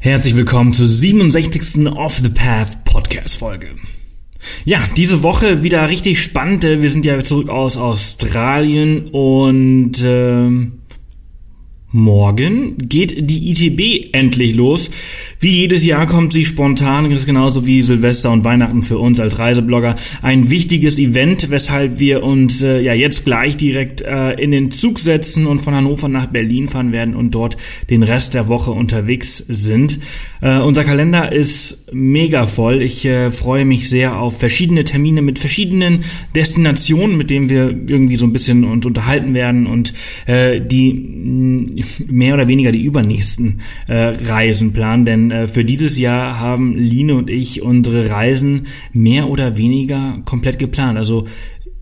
Herzlich willkommen zur 67. Off the Path Podcast Folge. Ja, diese Woche wieder richtig spannend. Wir sind ja zurück aus Australien und äh, Morgen geht die ITB endlich los. Wie jedes Jahr kommt sie spontan, genauso wie Silvester und Weihnachten für uns als Reiseblogger ein wichtiges Event, weshalb wir uns äh, ja jetzt gleich direkt äh, in den Zug setzen und von Hannover nach Berlin fahren werden und dort den Rest der Woche unterwegs sind. Äh, unser Kalender ist mega voll. Ich äh, freue mich sehr auf verschiedene Termine mit verschiedenen Destinationen, mit denen wir irgendwie so ein bisschen uns unterhalten werden und äh, die mehr oder weniger die übernächsten äh, Reisen planen, denn äh, für dieses Jahr haben Line und ich unsere Reisen mehr oder weniger komplett geplant. Also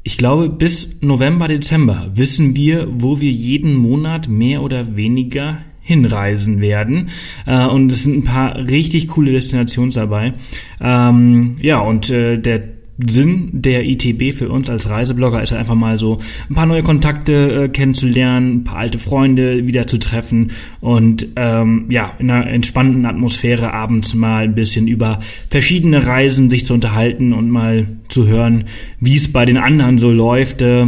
ich glaube, bis November, Dezember wissen wir, wo wir jeden Monat mehr oder weniger hinreisen werden. Äh, und es sind ein paar richtig coole Destinationen dabei. Ähm, ja, und äh, der Sinn der ITB für uns als Reiseblogger ist halt einfach mal so ein paar neue Kontakte äh, kennenzulernen, ein paar alte Freunde wieder zu treffen und ähm, ja, in einer entspannten Atmosphäre abends mal ein bisschen über verschiedene Reisen sich zu unterhalten und mal zu hören, wie es bei den anderen so läuft. Äh,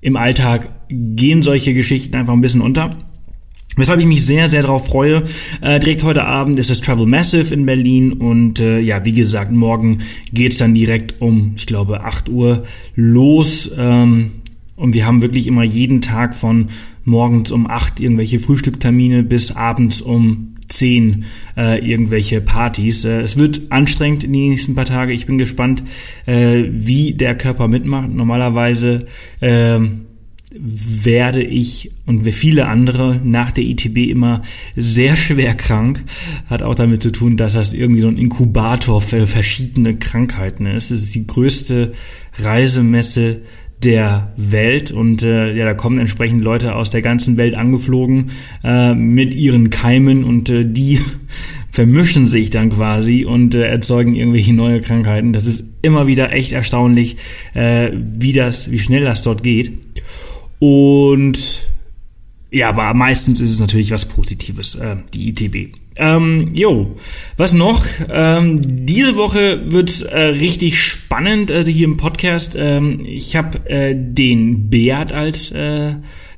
Im Alltag gehen solche Geschichten einfach ein bisschen unter. Weshalb ich mich sehr, sehr darauf freue. Äh, direkt heute Abend ist das Travel Massive in Berlin und äh, ja, wie gesagt, morgen geht's dann direkt um, ich glaube, 8 Uhr los. Ähm, und wir haben wirklich immer jeden Tag von morgens um 8 irgendwelche Frühstücktermine bis abends um 10 äh, irgendwelche Partys. Äh, es wird anstrengend in den nächsten paar Tage. Ich bin gespannt, äh, wie der Körper mitmacht. Normalerweise äh, werde ich und wie viele andere nach der ITB immer sehr schwer krank. Hat auch damit zu tun, dass das irgendwie so ein Inkubator für verschiedene Krankheiten ist. Es ist die größte Reisemesse der Welt und äh, ja, da kommen entsprechend Leute aus der ganzen Welt angeflogen äh, mit ihren Keimen und äh, die vermischen sich dann quasi und äh, erzeugen irgendwelche neue Krankheiten. Das ist immer wieder echt erstaunlich, äh, wie das, wie schnell das dort geht. Und ja, aber meistens ist es natürlich was Positives, äh, die ITB. Ähm, jo, was noch? Ähm, diese Woche wird äh, richtig spannend äh, hier im Podcast. Ähm, ich habe äh, den Beat als äh,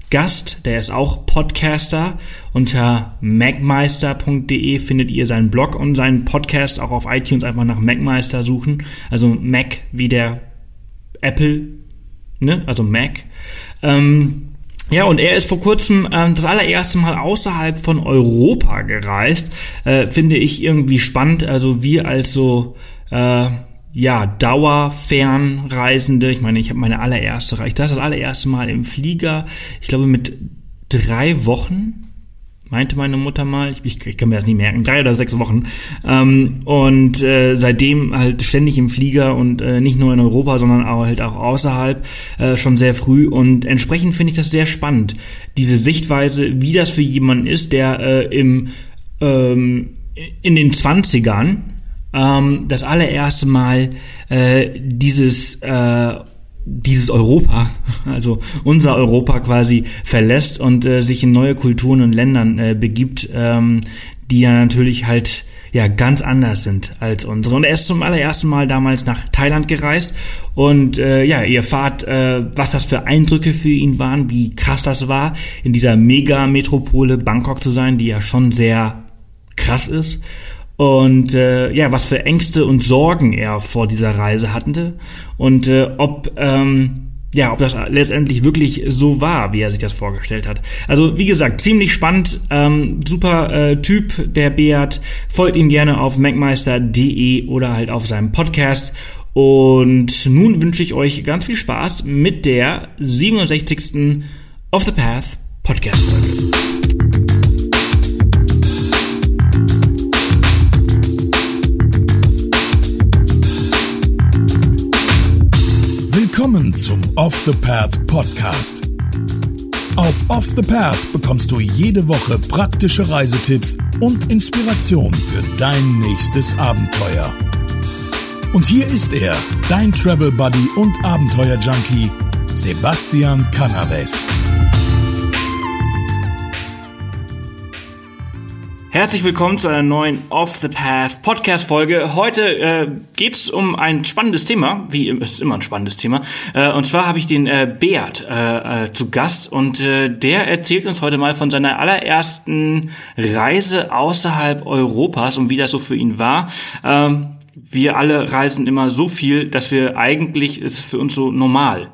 Gast, der ist auch Podcaster. Unter macmeister.de findet ihr seinen Blog und seinen Podcast auch auf iTunes einfach nach Macmeister suchen. Also Mac wie der Apple, ne? Also Mac. Ähm, ja, und er ist vor kurzem ähm, das allererste Mal außerhalb von Europa gereist. Äh, finde ich irgendwie spannend. Also wir als so äh, ja Dauerfernreisende. Ich meine, ich habe meine allererste, ich dachte das allererste Mal im Flieger. Ich glaube mit drei Wochen meinte meine Mutter mal, ich, ich, ich, kann mir das nicht merken, drei oder sechs Wochen. Ähm, und äh, seitdem halt ständig im Flieger und äh, nicht nur in Europa, sondern auch halt auch außerhalb äh, schon sehr früh. Und entsprechend finde ich das sehr spannend, diese Sichtweise, wie das für jemanden ist, der äh, im ähm, in den Zwanzigern ähm, das allererste Mal äh, dieses äh, dieses Europa, also unser Europa quasi verlässt und äh, sich in neue Kulturen und Ländern äh, begibt, ähm, die ja natürlich halt ja ganz anders sind als unsere. Und er ist zum allerersten Mal damals nach Thailand gereist und äh, ja, ihr erfahrt, äh, was das für Eindrücke für ihn waren, wie krass das war, in dieser Mega-Metropole Bangkok zu sein, die ja schon sehr krass ist und äh, ja, was für Ängste und Sorgen er vor dieser Reise hatte und äh, ob ähm, ja, ob das letztendlich wirklich so war, wie er sich das vorgestellt hat. Also wie gesagt, ziemlich spannend, ähm, super äh, Typ, der Beat. Folgt ihm gerne auf macmeister.de oder halt auf seinem Podcast. Und nun wünsche ich euch ganz viel Spaß mit der 67. Off the Path Podcast-Folge. Willkommen zum Off the Path Podcast. Auf Off the Path bekommst du jede Woche praktische Reisetipps und Inspiration für dein nächstes Abenteuer. Und hier ist er, dein Travel Buddy und Abenteuer Junkie, Sebastian Canaves. Herzlich willkommen zu einer neuen Off the Path Podcast Folge. Heute äh, geht es um ein spannendes Thema, wie es ist immer ein spannendes Thema. Äh, und zwar habe ich den äh, Beat äh, äh, zu Gast und äh, der erzählt uns heute mal von seiner allerersten Reise außerhalb Europas und wie das so für ihn war. Ähm, wir alle reisen immer so viel, dass wir eigentlich ist für uns so normal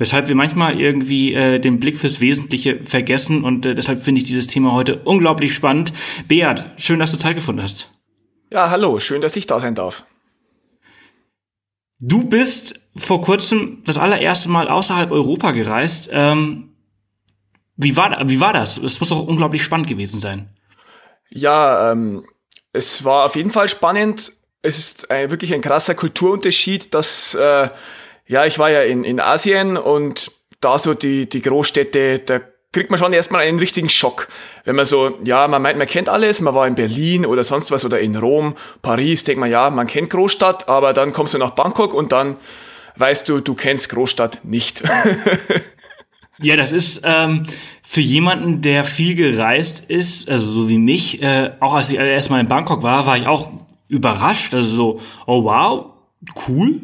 weshalb wir manchmal irgendwie äh, den Blick fürs Wesentliche vergessen und äh, deshalb finde ich dieses Thema heute unglaublich spannend. Beat, schön, dass du Zeit gefunden hast. Ja, hallo, schön, dass ich da sein darf. Du bist vor kurzem das allererste Mal außerhalb Europa gereist. Ähm, wie, war, wie war das? Es muss doch unglaublich spannend gewesen sein. Ja, ähm, es war auf jeden Fall spannend. Es ist ein, wirklich ein krasser Kulturunterschied, dass äh, ja, ich war ja in, in Asien und da so die, die Großstädte, da kriegt man schon erstmal einen richtigen Schock. Wenn man so, ja, man meint, man kennt alles, man war in Berlin oder sonst was oder in Rom, Paris, denkt man, ja, man kennt Großstadt, aber dann kommst du nach Bangkok und dann weißt du, du kennst Großstadt nicht. ja, das ist ähm, für jemanden, der viel gereist ist, also so wie mich, äh, auch als ich erstmal in Bangkok war, war ich auch überrascht, also so, oh wow, cool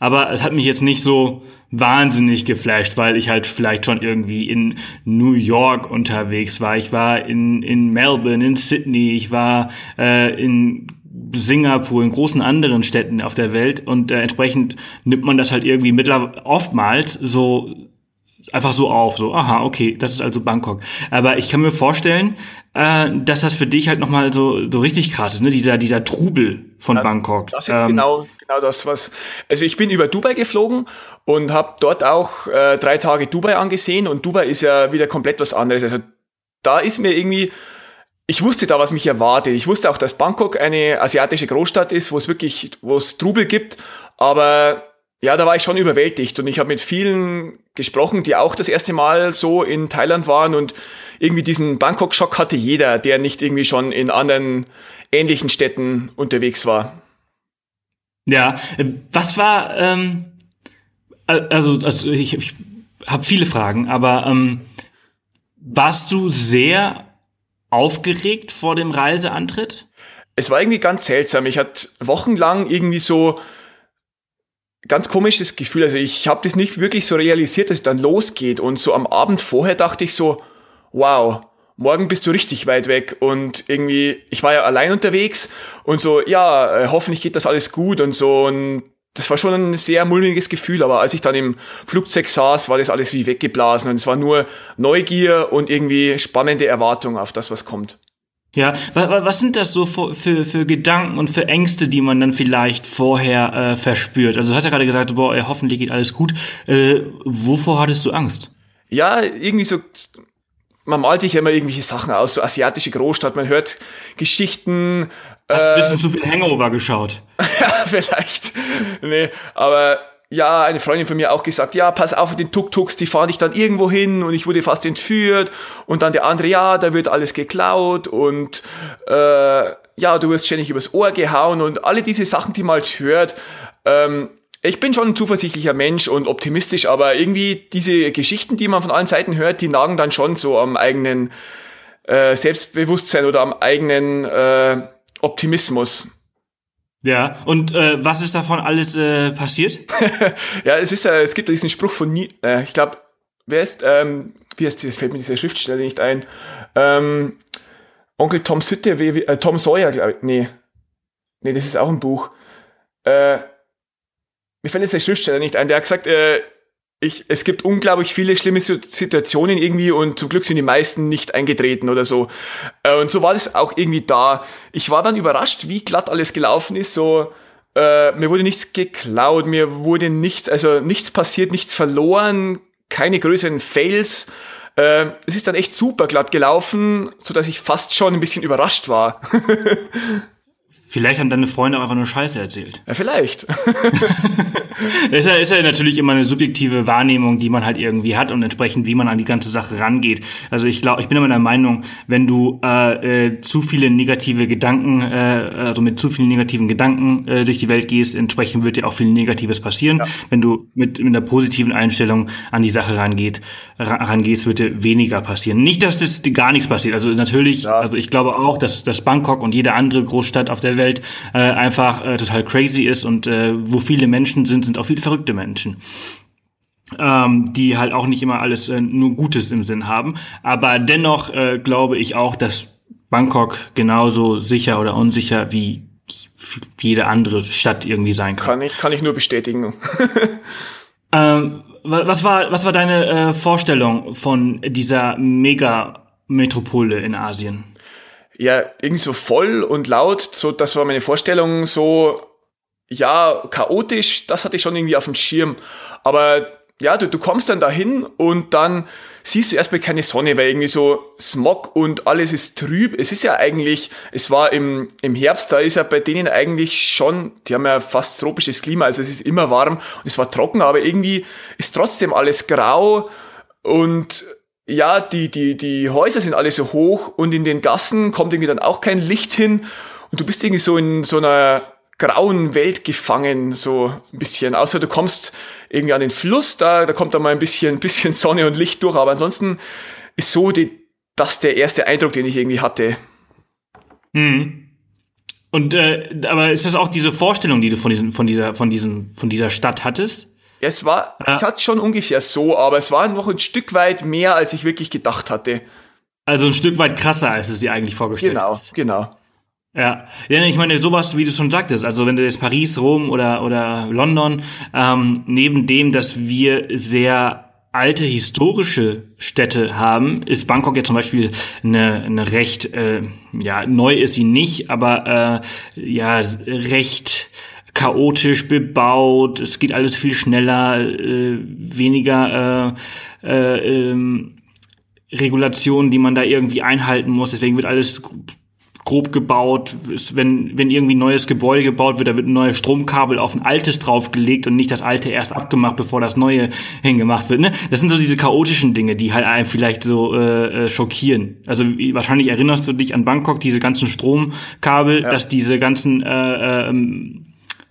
aber es hat mich jetzt nicht so wahnsinnig geflasht, weil ich halt vielleicht schon irgendwie in New York unterwegs war. Ich war in, in Melbourne, in Sydney, ich war äh, in Singapur, in großen anderen Städten auf der Welt und äh, entsprechend nimmt man das halt irgendwie mittlerweile oftmals so einfach so auf, so, aha, okay, das ist also Bangkok. Aber ich kann mir vorstellen, äh, dass das für dich halt nochmal so, so richtig krass ist, ne? Dieser, dieser Trubel von ja, Bangkok. Das ist ähm, genau, genau das, was. Also ich bin über Dubai geflogen und habe dort auch äh, drei Tage Dubai angesehen und Dubai ist ja wieder komplett was anderes. Also da ist mir irgendwie. Ich wusste da, was mich erwartet. Ich wusste auch, dass Bangkok eine asiatische Großstadt ist, wo es wirklich, wo es Trubel gibt. Aber ja, da war ich schon überwältigt und ich habe mit vielen gesprochen, die auch das erste Mal so in Thailand waren und irgendwie diesen Bangkok-Schock hatte jeder, der nicht irgendwie schon in anderen ähnlichen Städten unterwegs war. Ja, was war, ähm, also, also ich, ich habe viele Fragen, aber ähm, warst du sehr aufgeregt vor dem Reiseantritt? Es war irgendwie ganz seltsam. Ich hatte wochenlang irgendwie so ganz komisches Gefühl. Also ich habe das nicht wirklich so realisiert, dass es dann losgeht. Und so am Abend vorher dachte ich so, wow, morgen bist du richtig weit weg. Und irgendwie, ich war ja allein unterwegs und so, ja, äh, hoffentlich geht das alles gut und so. Und das war schon ein sehr mulmiges Gefühl, aber als ich dann im Flugzeug saß, war das alles wie weggeblasen und es war nur Neugier und irgendwie spannende Erwartung auf das, was kommt. Ja, was sind das so für, für, für Gedanken und für Ängste, die man dann vielleicht vorher äh, verspürt? Also du hast ja gerade gesagt, boah, ey, hoffentlich geht alles gut. Äh, wovor hattest du Angst? Ja, irgendwie so, man malt sich ja immer irgendwelche Sachen aus, so asiatische Großstadt, man hört Geschichten. Hast äh, ein bisschen zu viel Hangover geschaut? ja, vielleicht. Nee, aber ja, eine Freundin von mir auch gesagt, ja, pass auf mit den Tuk-Tuks, die fahren dich dann irgendwo hin und ich wurde fast entführt und dann der andere, ja, da wird alles geklaut und äh, ja, du wirst ständig übers Ohr gehauen und alle diese Sachen, die man halt hört. Ähm, ich bin schon ein zuversichtlicher Mensch und optimistisch, aber irgendwie diese Geschichten, die man von allen Seiten hört, die nagen dann schon so am eigenen äh, Selbstbewusstsein oder am eigenen äh, Optimismus. Ja, und äh, was ist davon alles äh, passiert? ja, es ist äh, es gibt diesen Spruch von nie, äh, ich glaube, wer ist, ähm, wie heißt das, fällt mir dieser Schriftsteller nicht ein. Ähm, Onkel Tom wie, wie, äh, Tom Sawyer, glaube ich. Nee. Nee, das ist auch ein Buch. Äh, mir fällt jetzt der Schriftsteller nicht ein, der hat gesagt, äh, ich, es gibt unglaublich viele schlimme Situationen irgendwie und zum Glück sind die meisten nicht eingetreten oder so. Äh, und so war das auch irgendwie da. Ich war dann überrascht, wie glatt alles gelaufen ist. So, äh, mir wurde nichts geklaut, mir wurde nichts, also nichts passiert, nichts verloren, keine größeren Fails. Äh, es ist dann echt super glatt gelaufen, so dass ich fast schon ein bisschen überrascht war. Vielleicht haben deine Freunde auch einfach nur Scheiße erzählt. Ja, vielleicht. ist, ja, ist ja natürlich immer eine subjektive Wahrnehmung, die man halt irgendwie hat und entsprechend, wie man an die ganze Sache rangeht. Also ich glaube, ich bin immer der Meinung, wenn du äh, äh, zu viele negative Gedanken, äh, also mit zu vielen negativen Gedanken äh, durch die Welt gehst, entsprechend wird dir auch viel Negatives passieren. Ja. Wenn du mit, mit einer positiven Einstellung an die Sache rangeht, rangehst, wird dir weniger passieren. Nicht, dass das gar nichts passiert. Also natürlich, ja. also ich glaube auch, dass, dass Bangkok und jede andere Großstadt auf der Welt äh, einfach äh, total crazy ist und äh, wo viele Menschen sind, sind auch viele verrückte Menschen. Ähm, die halt auch nicht immer alles äh, nur Gutes im Sinn haben. Aber dennoch äh, glaube ich auch, dass Bangkok genauso sicher oder unsicher wie jede andere Stadt irgendwie sein kann. Kann ich, kann ich nur bestätigen. ähm, was war, was war deine äh, Vorstellung von dieser Mega-Metropole in Asien? Ja, irgendwie so voll und laut, so, das war meine Vorstellung, so, ja, chaotisch, das hatte ich schon irgendwie auf dem Schirm. Aber ja, du, du kommst dann dahin und dann siehst du erstmal keine Sonne, weil irgendwie so Smog und alles ist trüb. Es ist ja eigentlich, es war im, im Herbst, da ist ja bei denen eigentlich schon, die haben ja fast tropisches Klima, also es ist immer warm und es war trocken, aber irgendwie ist trotzdem alles grau und ja, die, die, die Häuser sind alle so hoch und in den Gassen kommt irgendwie dann auch kein Licht hin und du bist irgendwie so in so einer grauen Welt gefangen, so ein bisschen. Außer du kommst irgendwie an den Fluss, da, da kommt dann mal ein bisschen, bisschen Sonne und Licht durch, aber ansonsten ist so die, das der erste Eindruck, den ich irgendwie hatte. Hm. Und äh, aber ist das auch diese Vorstellung, die du von diesem, von dieser, von diesem, von dieser Stadt hattest? Es war, ja. ich hatte schon ungefähr so, aber es war noch ein Stück weit mehr, als ich wirklich gedacht hatte. Also ein Stück weit krasser, als es dir eigentlich vorgestellt genau, hast. Genau, genau. Ja, ja, ich meine sowas, wie du schon sagtest. Also wenn du jetzt Paris, Rom oder oder London ähm, neben dem, dass wir sehr alte historische Städte haben, ist Bangkok ja zum Beispiel eine, eine recht, äh, ja, neu ist sie nicht, aber äh, ja, recht chaotisch bebaut, es geht alles viel schneller, äh, weniger äh, äh, ähm, Regulationen, die man da irgendwie einhalten muss. Deswegen wird alles grob gebaut. Wenn, wenn irgendwie ein neues Gebäude gebaut wird, da wird ein neues Stromkabel auf ein altes draufgelegt und nicht das alte erst abgemacht, bevor das neue hingemacht wird. Ne? Das sind so diese chaotischen Dinge, die halt einen vielleicht so äh, äh schockieren. Also wahrscheinlich erinnerst du dich an Bangkok, diese ganzen Stromkabel, ja. dass diese ganzen äh, äh,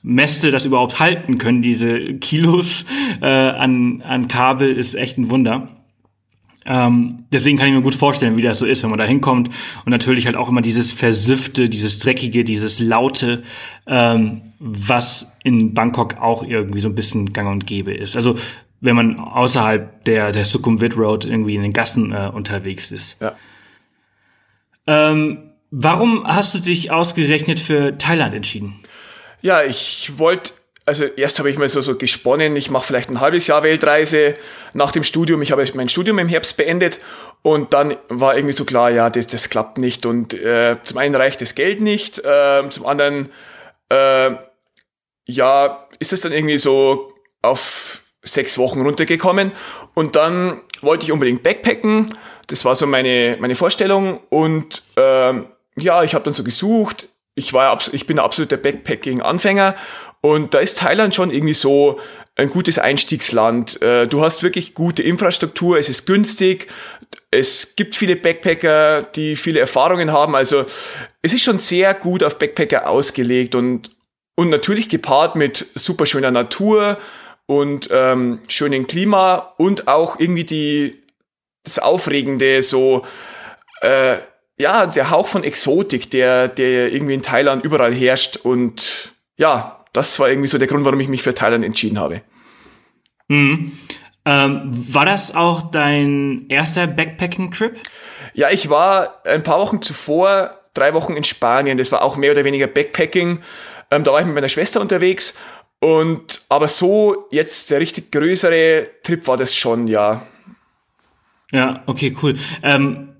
Mäste das überhaupt halten können, diese Kilos äh, an, an Kabel, ist echt ein Wunder. Ähm, deswegen kann ich mir gut vorstellen, wie das so ist, wenn man da hinkommt und natürlich halt auch immer dieses Versiffte, dieses Dreckige, dieses Laute, ähm, was in Bangkok auch irgendwie so ein bisschen gang und gäbe ist. Also wenn man außerhalb der, der Sukhumvit Road irgendwie in den Gassen äh, unterwegs ist. Ja. Ähm, warum hast du dich ausgerechnet für Thailand entschieden? Ja, ich wollte, also erst habe ich mal so, so gesponnen, ich mache vielleicht ein halbes Jahr Weltreise nach dem Studium. Ich habe mein Studium im Herbst beendet und dann war irgendwie so klar, ja, das, das klappt nicht. Und äh, zum einen reicht das Geld nicht, äh, zum anderen, äh, ja, ist es dann irgendwie so auf sechs Wochen runtergekommen. Und dann wollte ich unbedingt Backpacken. Das war so meine, meine Vorstellung. Und äh, ja, ich habe dann so gesucht ich war ich bin absoluter Backpacking-Anfänger und da ist Thailand schon irgendwie so ein gutes Einstiegsland. Äh, du hast wirklich gute Infrastruktur, es ist günstig, es gibt viele Backpacker, die viele Erfahrungen haben. Also es ist schon sehr gut auf Backpacker ausgelegt und, und natürlich gepaart mit super schöner Natur und ähm, schönem Klima und auch irgendwie die, das Aufregende, so äh, ja, der Hauch von Exotik, der, der irgendwie in Thailand überall herrscht. Und ja, das war irgendwie so der Grund, warum ich mich für Thailand entschieden habe. Mhm. Ähm, war das auch dein erster Backpacking-Trip? Ja, ich war ein paar Wochen zuvor drei Wochen in Spanien. Das war auch mehr oder weniger Backpacking. Ähm, da war ich mit meiner Schwester unterwegs. Und aber so jetzt der richtig größere Trip war das schon, ja. Ja, okay, cool. Ähm,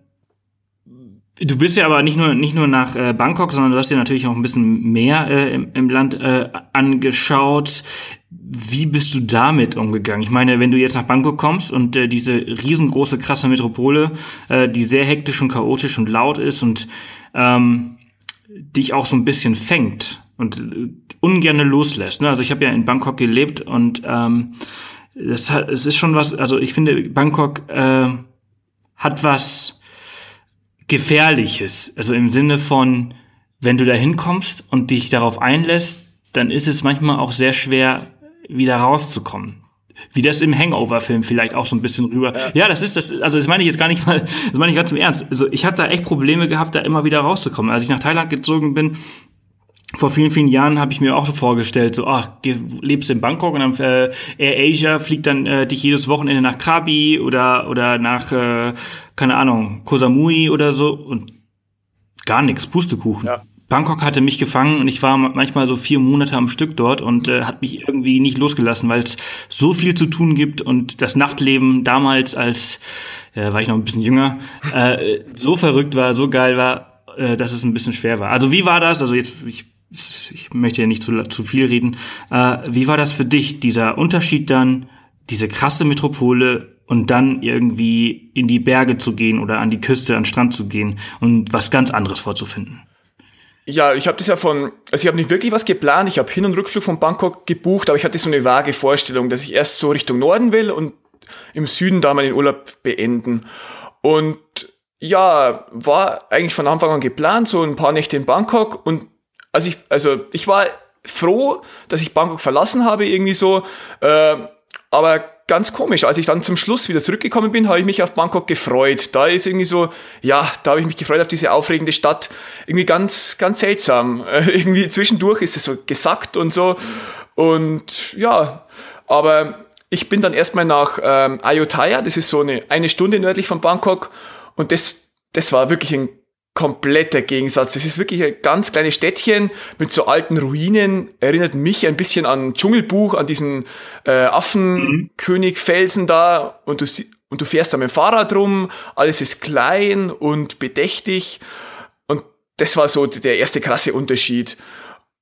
Du bist ja aber nicht nur nicht nur nach äh, Bangkok, sondern du hast dir natürlich auch ein bisschen mehr äh, im, im, Land äh, angeschaut. Wie bist du damit umgegangen? Ich meine, wenn du jetzt nach Bangkok kommst und äh, diese riesengroße krasse Metropole, äh, die sehr hektisch und chaotisch und laut ist und ähm, dich auch so ein bisschen fängt und äh, ungerne loslässt. Ne? Also ich habe ja in Bangkok gelebt und ähm, das es ist schon was, also ich finde, Bangkok hat was Gefährliches. Also im Sinne von, wenn du da hinkommst und dich darauf einlässt, dann ist es manchmal auch sehr schwer, wieder rauszukommen. Wie das im Hangover-Film vielleicht auch so ein bisschen rüber. Ja. ja, das ist das, also das meine ich jetzt gar nicht mal, das meine ich ganz im Ernst. Also ich habe da echt Probleme gehabt, da immer wieder rauszukommen. Als ich nach Thailand gezogen bin, vor vielen, vielen Jahren habe ich mir auch so vorgestellt, so, ach, lebst in Bangkok und dann äh, Air Asia fliegt dann äh, dich jedes Wochenende nach Krabi oder oder nach, äh, keine Ahnung, Koh Samui oder so und gar nichts, Pustekuchen. Ja. Bangkok hatte mich gefangen und ich war manchmal so vier Monate am Stück dort und äh, hat mich irgendwie nicht losgelassen, weil es so viel zu tun gibt und das Nachtleben damals als, äh, war ich noch ein bisschen jünger, äh, so verrückt war, so geil war, äh, dass es ein bisschen schwer war. Also wie war das? Also jetzt, ich, ich möchte ja nicht zu, zu viel reden. Äh, wie war das für dich, dieser Unterschied dann, diese krasse Metropole und dann irgendwie in die Berge zu gehen oder an die Küste, an den Strand zu gehen und was ganz anderes vorzufinden? Ja, ich habe das ja von, also ich habe nicht wirklich was geplant. Ich habe Hin- und Rückflug von Bangkok gebucht, aber ich hatte so eine vage Vorstellung, dass ich erst so Richtung Norden will und im Süden da mal den Urlaub beenden. Und ja, war eigentlich von Anfang an geplant, so ein paar Nächte in Bangkok. Und also ich, also ich war froh, dass ich Bangkok verlassen habe, irgendwie so. Äh, aber ganz komisch. Als ich dann zum Schluss wieder zurückgekommen bin, habe ich mich auf Bangkok gefreut. Da ist irgendwie so, ja, da habe ich mich gefreut auf diese aufregende Stadt. Irgendwie ganz, ganz seltsam. irgendwie zwischendurch ist es so gesackt und so. Und ja, aber ich bin dann erstmal nach ähm, Ayutthaya, das ist so eine, eine Stunde nördlich von Bangkok. Und das, das war wirklich ein kompletter Gegensatz. Das ist wirklich ein ganz kleines Städtchen mit so alten Ruinen. Erinnert mich ein bisschen an Dschungelbuch, an diesen äh, Affenkönigfelsen da. Und du, und du fährst da mit dem Fahrrad rum. Alles ist klein und bedächtig. Und das war so der erste krasse Unterschied.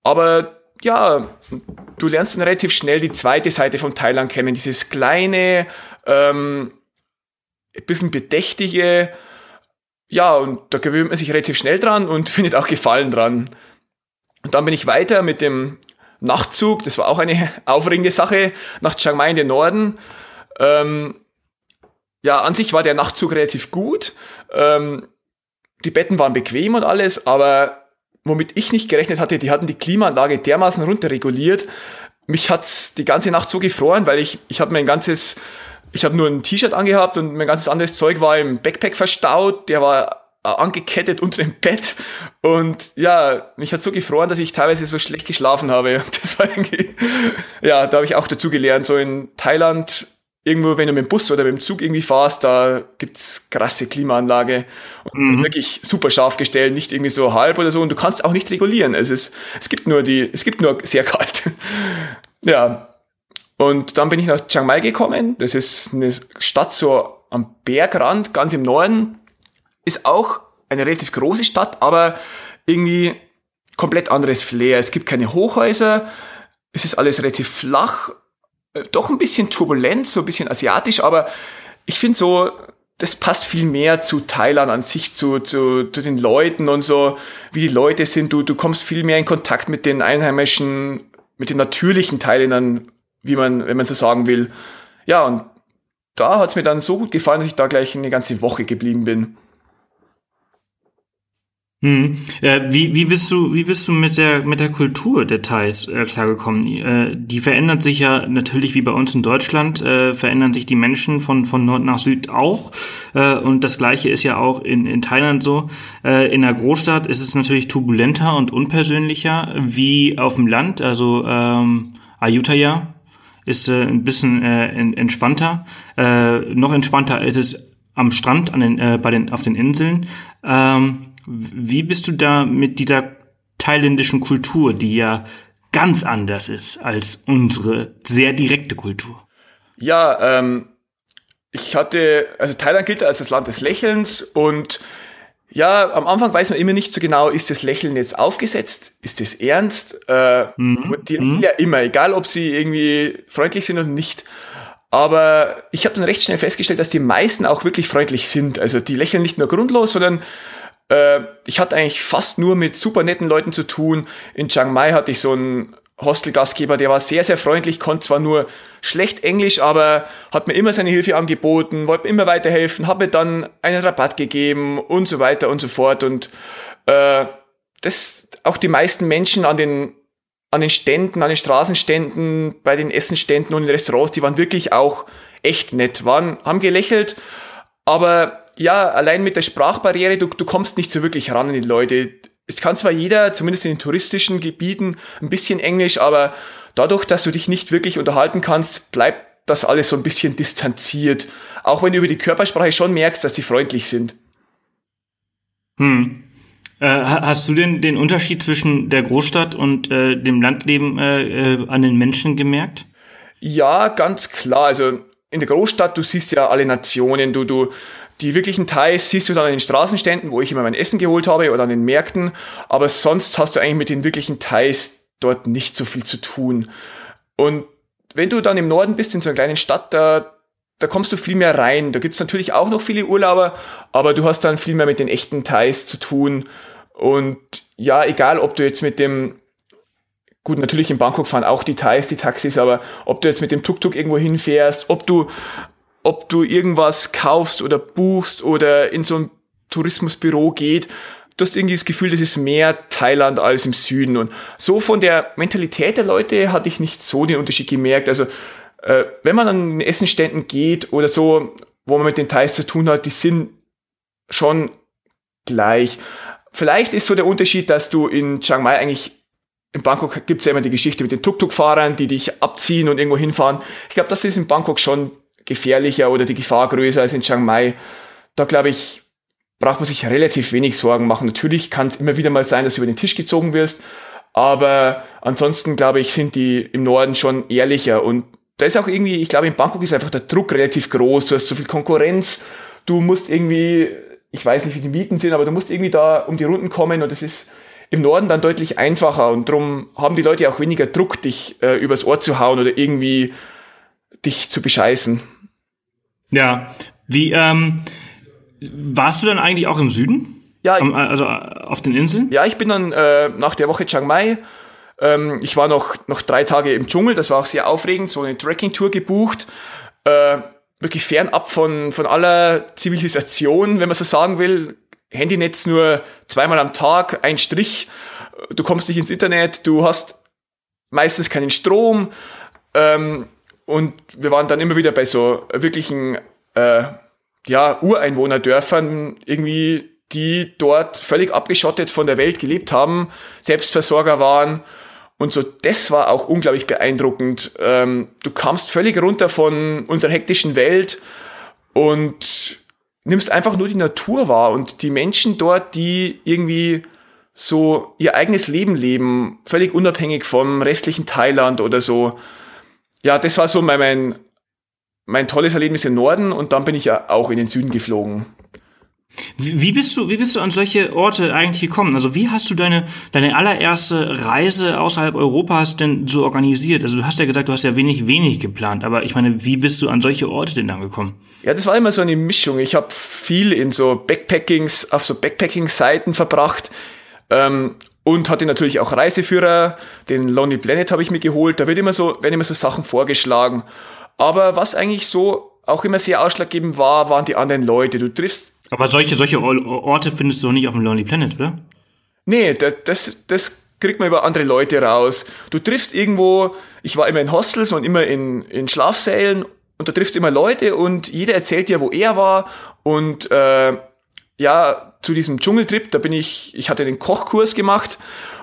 Aber ja, du lernst dann relativ schnell die zweite Seite von Thailand kennen. Dieses kleine, ähm, ein bisschen bedächtige, ja, und da gewöhnt man sich relativ schnell dran und findet auch Gefallen dran. Und dann bin ich weiter mit dem Nachtzug, das war auch eine aufregende Sache, nach Chiang Mai in den Norden. Ähm, ja, an sich war der Nachtzug relativ gut. Ähm, die Betten waren bequem und alles, aber womit ich nicht gerechnet hatte, die hatten die Klimaanlage dermaßen runterreguliert. Mich hat's die ganze Nacht so gefroren, weil ich, ich habe mein ganzes ich habe nur ein T-Shirt angehabt und mein ganzes anderes Zeug war im Backpack verstaut. Der war äh, angekettet unter dem Bett. Und ja, mich hat so gefroren, dass ich teilweise so schlecht geschlafen habe. Das war irgendwie, ja, da habe ich auch dazu gelernt. So in Thailand, irgendwo, wenn du mit dem Bus oder mit dem Zug irgendwie fahrst, da gibt's krasse Klimaanlage. Und mhm. wirklich super scharf gestellt, nicht irgendwie so halb oder so. Und du kannst auch nicht regulieren. Es ist, es gibt nur die, es gibt nur sehr kalt. ja, und dann bin ich nach Chiang Mai gekommen. Das ist eine Stadt so am Bergrand, ganz im Norden. Ist auch eine relativ große Stadt, aber irgendwie komplett anderes Flair. Es gibt keine Hochhäuser. Es ist alles relativ flach. Äh, doch ein bisschen turbulent, so ein bisschen asiatisch, aber ich finde so, das passt viel mehr zu Thailand an sich, zu, zu, zu den Leuten und so, wie die Leute sind. Du, du kommst viel mehr in Kontakt mit den Einheimischen, mit den natürlichen Thailändern wie man, wenn man so sagen will. Ja, und da hat es mir dann so gut gefallen, dass ich da gleich eine ganze Woche geblieben bin. Hm. Äh, wie, wie bist du, wie bist du mit der, mit der Kultur der Thais äh, klargekommen? Äh, die verändert sich ja natürlich wie bei uns in Deutschland, äh, verändern sich die Menschen von, von Nord nach Süd auch. Äh, und das Gleiche ist ja auch in, in Thailand so. Äh, in der Großstadt ist es natürlich turbulenter und unpersönlicher wie auf dem Land. Also ähm, Ayutthaya ist äh, ein bisschen äh, entspannter. Äh, noch entspannter ist es am Strand an den, äh, bei den, auf den Inseln. Ähm, wie bist du da mit dieser thailändischen Kultur, die ja ganz anders ist als unsere sehr direkte Kultur? Ja, ähm, ich hatte, also Thailand gilt als das Land des Lächelns und ja, am Anfang weiß man immer nicht so genau, ist das Lächeln jetzt aufgesetzt, ist das ernst? Äh, mhm. Die lächeln mhm. ja immer, egal ob sie irgendwie freundlich sind oder nicht. Aber ich habe dann recht schnell festgestellt, dass die meisten auch wirklich freundlich sind. Also die lächeln nicht nur grundlos, sondern Äh, ich hatte eigentlich fast nur mit super netten Leuten zu tun. In Chiang Mai hatte ich so einen Hostelgastgeber, der war sehr, sehr freundlich, konnte zwar nur schlecht Englisch, aber hat mir immer seine Hilfe angeboten, wollte mir immer weiterhelfen, hat mir dann einen Rabatt gegeben und so weiter und so fort. Und äh, das auch die meisten Menschen an den an den Ständen, an den Straßenständen, bei den Essenständen und in Restaurants, die waren wirklich auch echt nett, waren, haben gelächelt, aber ja, allein mit der Sprachbarriere, du, du kommst nicht so wirklich ran an die Leute es kann zwar jeder, zumindest in den touristischen Gebieten, ein bisschen Englisch, aber dadurch, dass du dich nicht wirklich unterhalten kannst, bleibt das alles so ein bisschen distanziert. Auch wenn du über die Körpersprache schon merkst, dass sie freundlich sind. Hm. Äh, hast du denn den Unterschied zwischen der Großstadt und äh, dem Landleben äh, äh, an den Menschen gemerkt? Ja, ganz klar. Also in der Großstadt, du siehst ja alle Nationen, du, du, die wirklichen Thais siehst du dann an den Straßenständen, wo ich immer mein Essen geholt habe oder an den Märkten, aber sonst hast du eigentlich mit den wirklichen Thais dort nicht so viel zu tun. Und wenn du dann im Norden bist, in so einer kleinen Stadt, da, da kommst du viel mehr rein. Da gibt's natürlich auch noch viele Urlauber, aber du hast dann viel mehr mit den echten Thais zu tun. Und ja, egal, ob du jetzt mit dem, gut, natürlich in Bangkok fahren auch die Thais, die Taxis, aber ob du jetzt mit dem Tuk-Tuk irgendwo hinfährst, ob du ob du irgendwas kaufst oder buchst oder in so ein Tourismusbüro geht, du hast irgendwie das Gefühl, das ist mehr Thailand als im Süden. Und so von der Mentalität der Leute hatte ich nicht so den Unterschied gemerkt. Also äh, wenn man an den Essenständen geht oder so, wo man mit den Thais zu tun hat, die sind schon gleich. Vielleicht ist so der Unterschied, dass du in Chiang Mai eigentlich in Bangkok gibt es ja immer die Geschichte mit den Tuk-Tuk-Fahrern, die dich abziehen und irgendwo hinfahren. Ich glaube, das ist in Bangkok schon gefährlicher oder die Gefahr größer als in Chiang Mai. Da glaube ich, braucht man sich relativ wenig Sorgen machen. Natürlich kann es immer wieder mal sein, dass du über den Tisch gezogen wirst, aber ansonsten glaube ich, sind die im Norden schon ehrlicher und da ist auch irgendwie, ich glaube, in Bangkok ist einfach der Druck relativ groß. Du hast so viel Konkurrenz. Du musst irgendwie, ich weiß nicht, wie die Mieten sind, aber du musst irgendwie da um die Runden kommen und das ist im Norden dann deutlich einfacher und darum haben die Leute auch weniger Druck, dich äh, übers Ohr zu hauen oder irgendwie dich zu bescheißen. Ja, wie, ähm, warst du dann eigentlich auch im Süden? Ja. also äh, auf den Inseln? Ja, ich bin dann äh, nach der Woche Chiang Mai, ähm, ich war noch, noch drei Tage im Dschungel, das war auch sehr aufregend, so eine Trekking-Tour gebucht, äh, wirklich fernab von, von aller Zivilisation, wenn man so sagen will. Handynetz nur zweimal am Tag, ein Strich, du kommst nicht ins Internet, du hast meistens keinen Strom, ähm, und wir waren dann immer wieder bei so wirklichen äh, ja, Ureinwohnerdörfern irgendwie, die dort völlig abgeschottet von der Welt gelebt haben, Selbstversorger waren. Und so, das war auch unglaublich beeindruckend. Ähm, du kamst völlig runter von unserer hektischen Welt und nimmst einfach nur die Natur wahr und die Menschen dort, die irgendwie so ihr eigenes Leben leben, völlig unabhängig vom restlichen Thailand oder so ja, das war so mein, mein, mein tolles Erlebnis im Norden und dann bin ich ja auch in den Süden geflogen. Wie bist du, wie bist du an solche Orte eigentlich gekommen? Also wie hast du deine, deine allererste Reise außerhalb Europas denn so organisiert? Also du hast ja gesagt, du hast ja wenig, wenig geplant, aber ich meine, wie bist du an solche Orte denn dann gekommen? Ja, das war immer so eine Mischung. Ich habe viel in so Backpackings, auf so Backpacking-Seiten verbracht. Ähm, und hatte natürlich auch Reiseführer, den Lonely Planet habe ich mir geholt. Da wird immer so, werden immer so Sachen vorgeschlagen. Aber was eigentlich so auch immer sehr ausschlaggebend war, waren die anderen Leute. Du triffst. Aber solche, solche Orte findest du doch nicht auf dem Lonely Planet, oder? Nee, das, das kriegt man über andere Leute raus. Du triffst irgendwo, ich war immer in Hostels und immer in, in Schlafsälen und da triffst immer Leute und jeder erzählt dir, wo er war und äh, ja, zu diesem Dschungeltrip, da bin ich, ich hatte den Kochkurs gemacht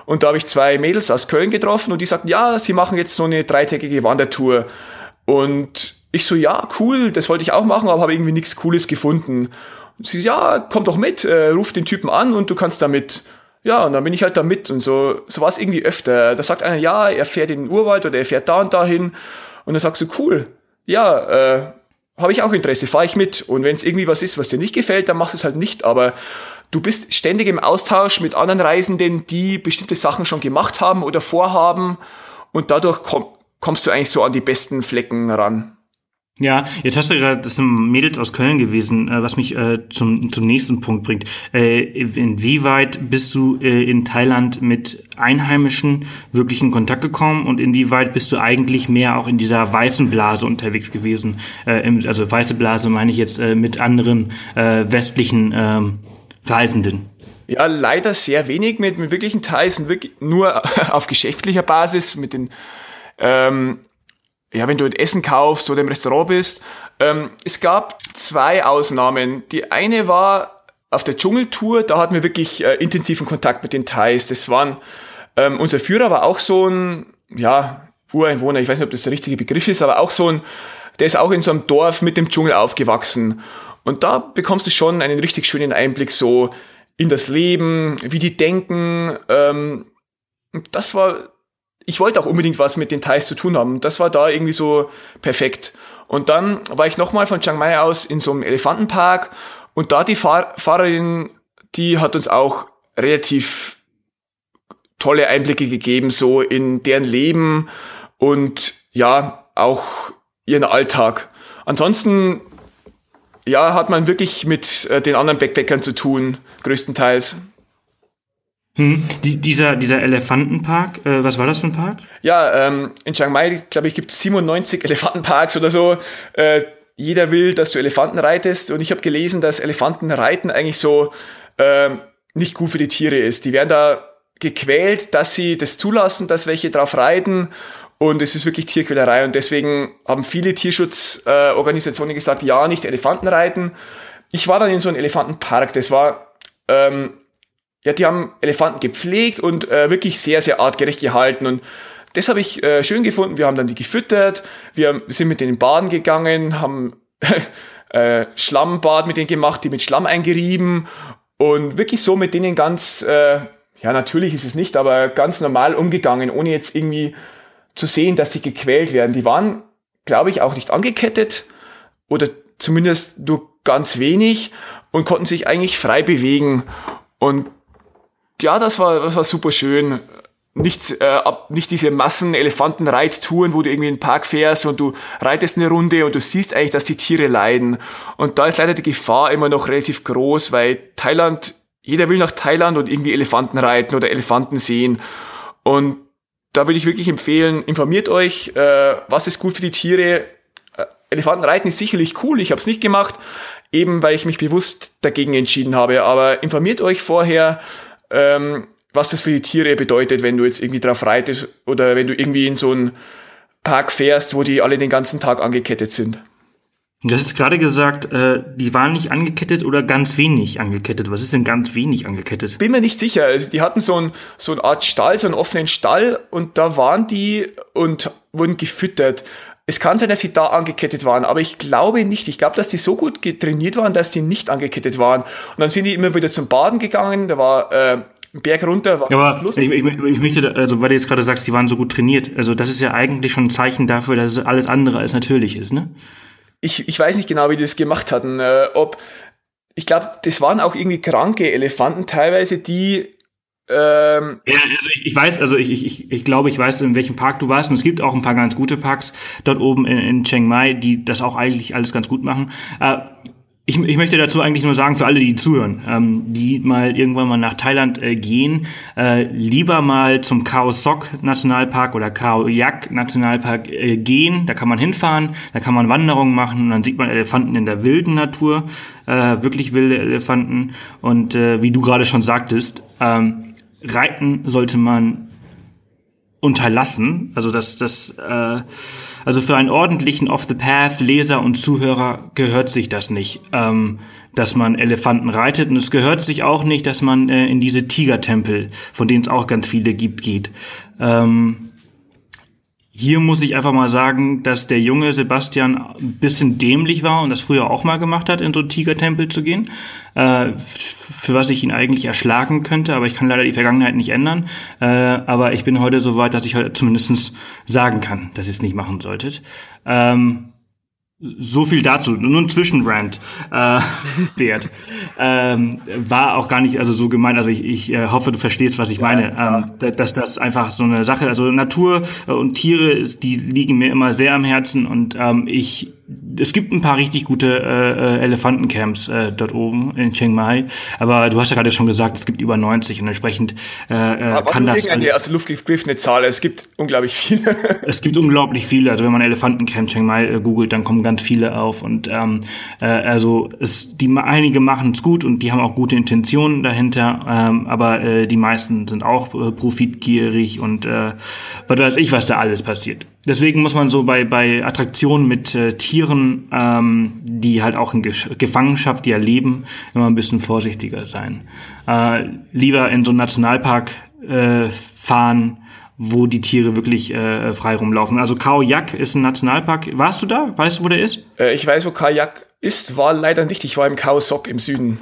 und da habe ich zwei Mädels aus Köln getroffen und die sagten, ja, sie machen jetzt so eine dreitägige Wandertour. Und ich so, ja, cool, das wollte ich auch machen, aber habe irgendwie nichts Cooles gefunden. Und sie, ja, komm doch mit, äh, ruf den Typen an und du kannst da mit. Ja, und dann bin ich halt da mit und so, so war es irgendwie öfter. Da sagt einer, ja, er fährt in den Urwald oder er fährt da und dahin. Und dann sagst du, cool, ja, äh, habe ich auch Interesse, fahre ich mit. Und wenn es irgendwie was ist, was dir nicht gefällt, dann machst du es halt nicht. Aber du bist ständig im Austausch mit anderen Reisenden, die bestimmte Sachen schon gemacht haben oder vorhaben. Und dadurch komm, kommst du eigentlich so an die besten Flecken ran. Ja, jetzt hast du gerade, das sind Mädels aus Köln gewesen, äh, was mich äh, zum, zum nächsten Punkt bringt. Äh, inwieweit bist du äh, in Thailand mit Einheimischen wirklich in Kontakt gekommen und inwieweit bist du eigentlich mehr auch in dieser weißen Blase unterwegs gewesen? Äh, im, also weiße Blase meine ich jetzt äh, mit anderen westlichen äh, Reisenden. Ja, leider sehr wenig mit, mit wirklichen Thais wirklich nur auf geschäftlicher Basis mit den ähm, ja, wenn du ein Essen kaufst oder im Restaurant bist. Ähm, es gab zwei Ausnahmen. Die eine war auf der Dschungeltour, da hatten wir wirklich äh, intensiven Kontakt mit den Thais. Das waren, ähm, unser Führer war auch so ein, ja, Ureinwohner, ich weiß nicht, ob das der richtige Begriff ist, aber auch so ein, der ist auch in so einem Dorf mit dem Dschungel aufgewachsen. Und da bekommst du schon einen richtig schönen Einblick so in das Leben, wie die denken. Ähm, das war ich wollte auch unbedingt was mit den Thais zu tun haben. Das war da irgendwie so perfekt. Und dann war ich nochmal von Chiang Mai aus in so einem Elefantenpark und da die Fahr Fahrerin, die hat uns auch relativ tolle Einblicke gegeben, so in deren Leben und ja, auch ihren Alltag. Ansonsten, ja, hat man wirklich mit äh, den anderen Backpackern zu tun, größtenteils. Hm. Die, dieser, dieser Elefantenpark, äh, was war das für ein Park? Ja, ähm, in Chiang Mai, glaube ich, gibt es 97 Elefantenparks oder so. Äh, jeder will, dass du Elefanten reitest. Und ich habe gelesen, dass Elefantenreiten eigentlich so äh, nicht gut für die Tiere ist. Die werden da gequält, dass sie das zulassen, dass welche drauf reiten. Und es ist wirklich Tierquälerei. Und deswegen haben viele Tierschutzorganisationen äh, gesagt, ja, nicht Elefanten reiten. Ich war dann in so einem Elefantenpark. Das war ähm, ja, die haben Elefanten gepflegt und äh, wirklich sehr, sehr artgerecht gehalten. Und das habe ich äh, schön gefunden. Wir haben dann die gefüttert, wir sind mit denen baden gegangen, haben äh, Schlammbad mit denen gemacht, die mit Schlamm eingerieben und wirklich so mit denen ganz, äh, ja, natürlich ist es nicht, aber ganz normal umgegangen, ohne jetzt irgendwie zu sehen, dass sie gequält werden. Die waren, glaube ich, auch nicht angekettet oder zumindest nur ganz wenig und konnten sich eigentlich frei bewegen. Und ja, das war, das war super schön. Nicht, äh, ab, nicht diese Massen-Elefantenreittouren, wo du irgendwie in den Park fährst und du reitest eine Runde und du siehst eigentlich, dass die Tiere leiden. Und da ist leider die Gefahr immer noch relativ groß, weil Thailand, jeder will nach Thailand und irgendwie Elefanten reiten oder Elefanten sehen. Und da würde ich wirklich empfehlen, informiert euch, äh, was ist gut für die Tiere. Äh, Elefantenreiten ist sicherlich cool, ich habe es nicht gemacht, eben weil ich mich bewusst dagegen entschieden habe. Aber informiert euch vorher, ähm, was das für die Tiere bedeutet, wenn du jetzt irgendwie drauf reitest oder wenn du irgendwie in so einen Park fährst, wo die alle den ganzen Tag angekettet sind. Du hast gerade gesagt, äh, die waren nicht angekettet oder ganz wenig angekettet. Was ist denn ganz wenig angekettet? Bin mir nicht sicher. Also die hatten so, ein, so eine Art Stall, so einen offenen Stall und da waren die und wurden gefüttert. Es kann sein, dass sie da angekettet waren, aber ich glaube nicht. Ich glaube, dass die so gut trainiert waren, dass die nicht angekettet waren. Und dann sind die immer wieder zum Baden gegangen. Da war äh, ein Berg runter. War ja, aber ich, ich, ich, möchte, also weil du jetzt gerade sagst, die waren so gut trainiert. Also das ist ja eigentlich schon ein Zeichen dafür, dass es alles andere als natürlich ist, ne? Ich, ich weiß nicht genau, wie die das gemacht hatten. Äh, ob ich glaube, das waren auch irgendwie kranke Elefanten teilweise, die ähm, ja, also ich, ich weiß, also ich, ich, ich glaube, ich weiß, in welchem Park du warst. Und es gibt auch ein paar ganz gute Parks dort oben in, in Chiang Mai, die das auch eigentlich alles ganz gut machen. Äh, ich, ich möchte dazu eigentlich nur sagen, für alle, die zuhören, ähm, die mal irgendwann mal nach Thailand äh, gehen, äh, lieber mal zum Khao Sok Nationalpark oder Khao Yak Nationalpark äh, gehen. Da kann man hinfahren, da kann man Wanderungen machen und dann sieht man Elefanten in der wilden Natur, äh, wirklich wilde Elefanten. Und äh, wie du gerade schon sagtest, ähm, Reiten sollte man unterlassen. Also das, das, äh, also für einen ordentlichen Off-the-Path-Leser und Zuhörer gehört sich das nicht, ähm, dass man Elefanten reitet. Und es gehört sich auch nicht, dass man äh, in diese Tigertempel, von denen es auch ganz viele gibt, geht. Ähm, hier muss ich einfach mal sagen, dass der junge Sebastian ein bisschen dämlich war und das früher auch mal gemacht hat, in so einen Tigertempel zu gehen, äh, für was ich ihn eigentlich erschlagen könnte, aber ich kann leider die Vergangenheit nicht ändern. Äh, aber ich bin heute so weit, dass ich heute zumindest sagen kann, dass ihr es nicht machen solltet. Ähm, so viel dazu, nur ein Zwischenrand, äh, Bert. ähm, war auch gar nicht also so gemeint, also ich, ich äh, hoffe, du verstehst, was ich ja, meine. Ähm, dass das einfach so eine Sache, also Natur äh, und Tiere, die liegen mir immer sehr am Herzen und ähm, ich es gibt ein paar richtig gute äh, äh, Elefantencamps äh, dort oben in Chiang Mai, aber du hast ja gerade schon gesagt, es gibt über 90 und entsprechend äh, äh kann das alles... aus der Luft gegriffene Zahl, es gibt unglaublich viele. es gibt unglaublich viele, also wenn man Elefantencamp Chiang Mai äh, googelt, dann kommen ganz viele auf. Und ähm, äh, also es, die einige machen es gut und die haben auch gute Intentionen dahinter, ähm, aber äh, die meisten sind auch äh, profitgierig und äh, was weiß ich, was da alles passiert. Deswegen muss man so bei, bei Attraktionen mit äh, Tieren, ähm, die halt auch in Gesch Gefangenschaft ja leben, immer ein bisschen vorsichtiger sein. Äh, lieber in so einen Nationalpark äh, fahren, wo die Tiere wirklich äh, frei rumlaufen. Also Khao Yak ist ein Nationalpark. Warst du da? Weißt du, wo der ist? Äh, ich weiß, wo Khao Yak ist, war leider nicht. Ich war im Khao Sok im Süden.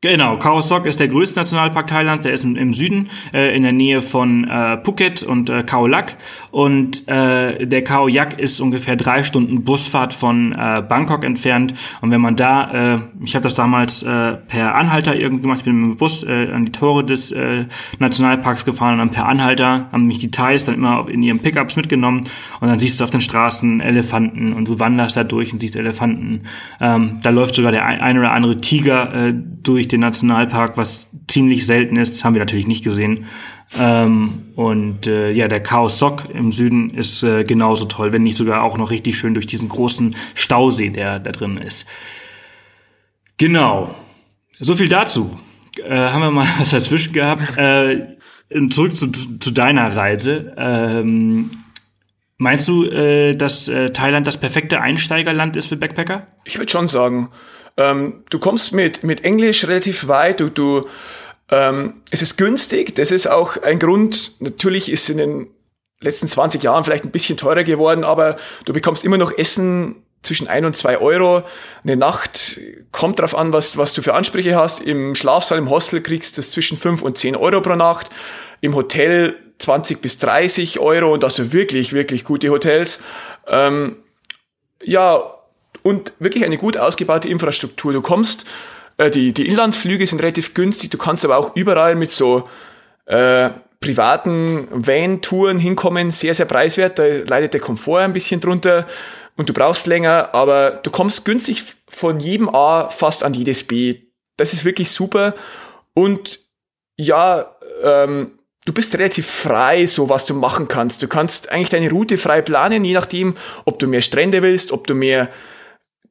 Genau, Khao Sok ist der größte Nationalpark Thailands, der ist im, im Süden, äh, in der Nähe von äh, Phuket und äh, Khao Lak. Und äh, der Khao Yak ist ungefähr drei Stunden Busfahrt von äh, Bangkok entfernt. Und wenn man da, äh, ich habe das damals äh, per Anhalter irgendwie gemacht, ich bin mit dem Bus äh, an die Tore des äh, Nationalparks gefahren und dann per Anhalter haben mich die Thais dann immer in ihren Pickups mitgenommen. Und dann siehst du auf den Straßen Elefanten und du wanderst da durch und siehst Elefanten. Ähm, da läuft sogar der ein, ein oder andere Tiger äh, durch durch den Nationalpark, was ziemlich selten ist. Haben wir natürlich nicht gesehen. Ähm, und äh, ja, der Chaos Sock im Süden ist äh, genauso toll, wenn nicht sogar auch noch richtig schön durch diesen großen Stausee, der da drin ist. Genau. So viel dazu. Äh, haben wir mal was dazwischen gehabt. Äh, zurück zu, zu deiner Reise. Ähm, meinst du, äh, dass äh, Thailand das perfekte Einsteigerland ist für Backpacker? Ich würde schon sagen. Ähm, du kommst mit, mit Englisch relativ weit, du, du ähm, es ist günstig, das ist auch ein Grund, natürlich ist in den letzten 20 Jahren vielleicht ein bisschen teurer geworden, aber du bekommst immer noch Essen zwischen ein und zwei Euro. Eine Nacht kommt drauf an, was, was du für Ansprüche hast. Im Schlafsaal, im Hostel kriegst du zwischen fünf und zehn Euro pro Nacht. Im Hotel 20 bis 30 Euro und das sind wirklich, wirklich gute Hotels. Ähm, ja, und wirklich eine gut ausgebaute Infrastruktur. Du kommst, äh, die, die Inlandsflüge sind relativ günstig, du kannst aber auch überall mit so äh, privaten Van-Touren hinkommen, sehr, sehr preiswert, da leidet der Komfort ein bisschen drunter und du brauchst länger, aber du kommst günstig von jedem A fast an jedes B. Das ist wirklich super und ja, ähm, du bist relativ frei, so was du machen kannst. Du kannst eigentlich deine Route frei planen, je nachdem, ob du mehr Strände willst, ob du mehr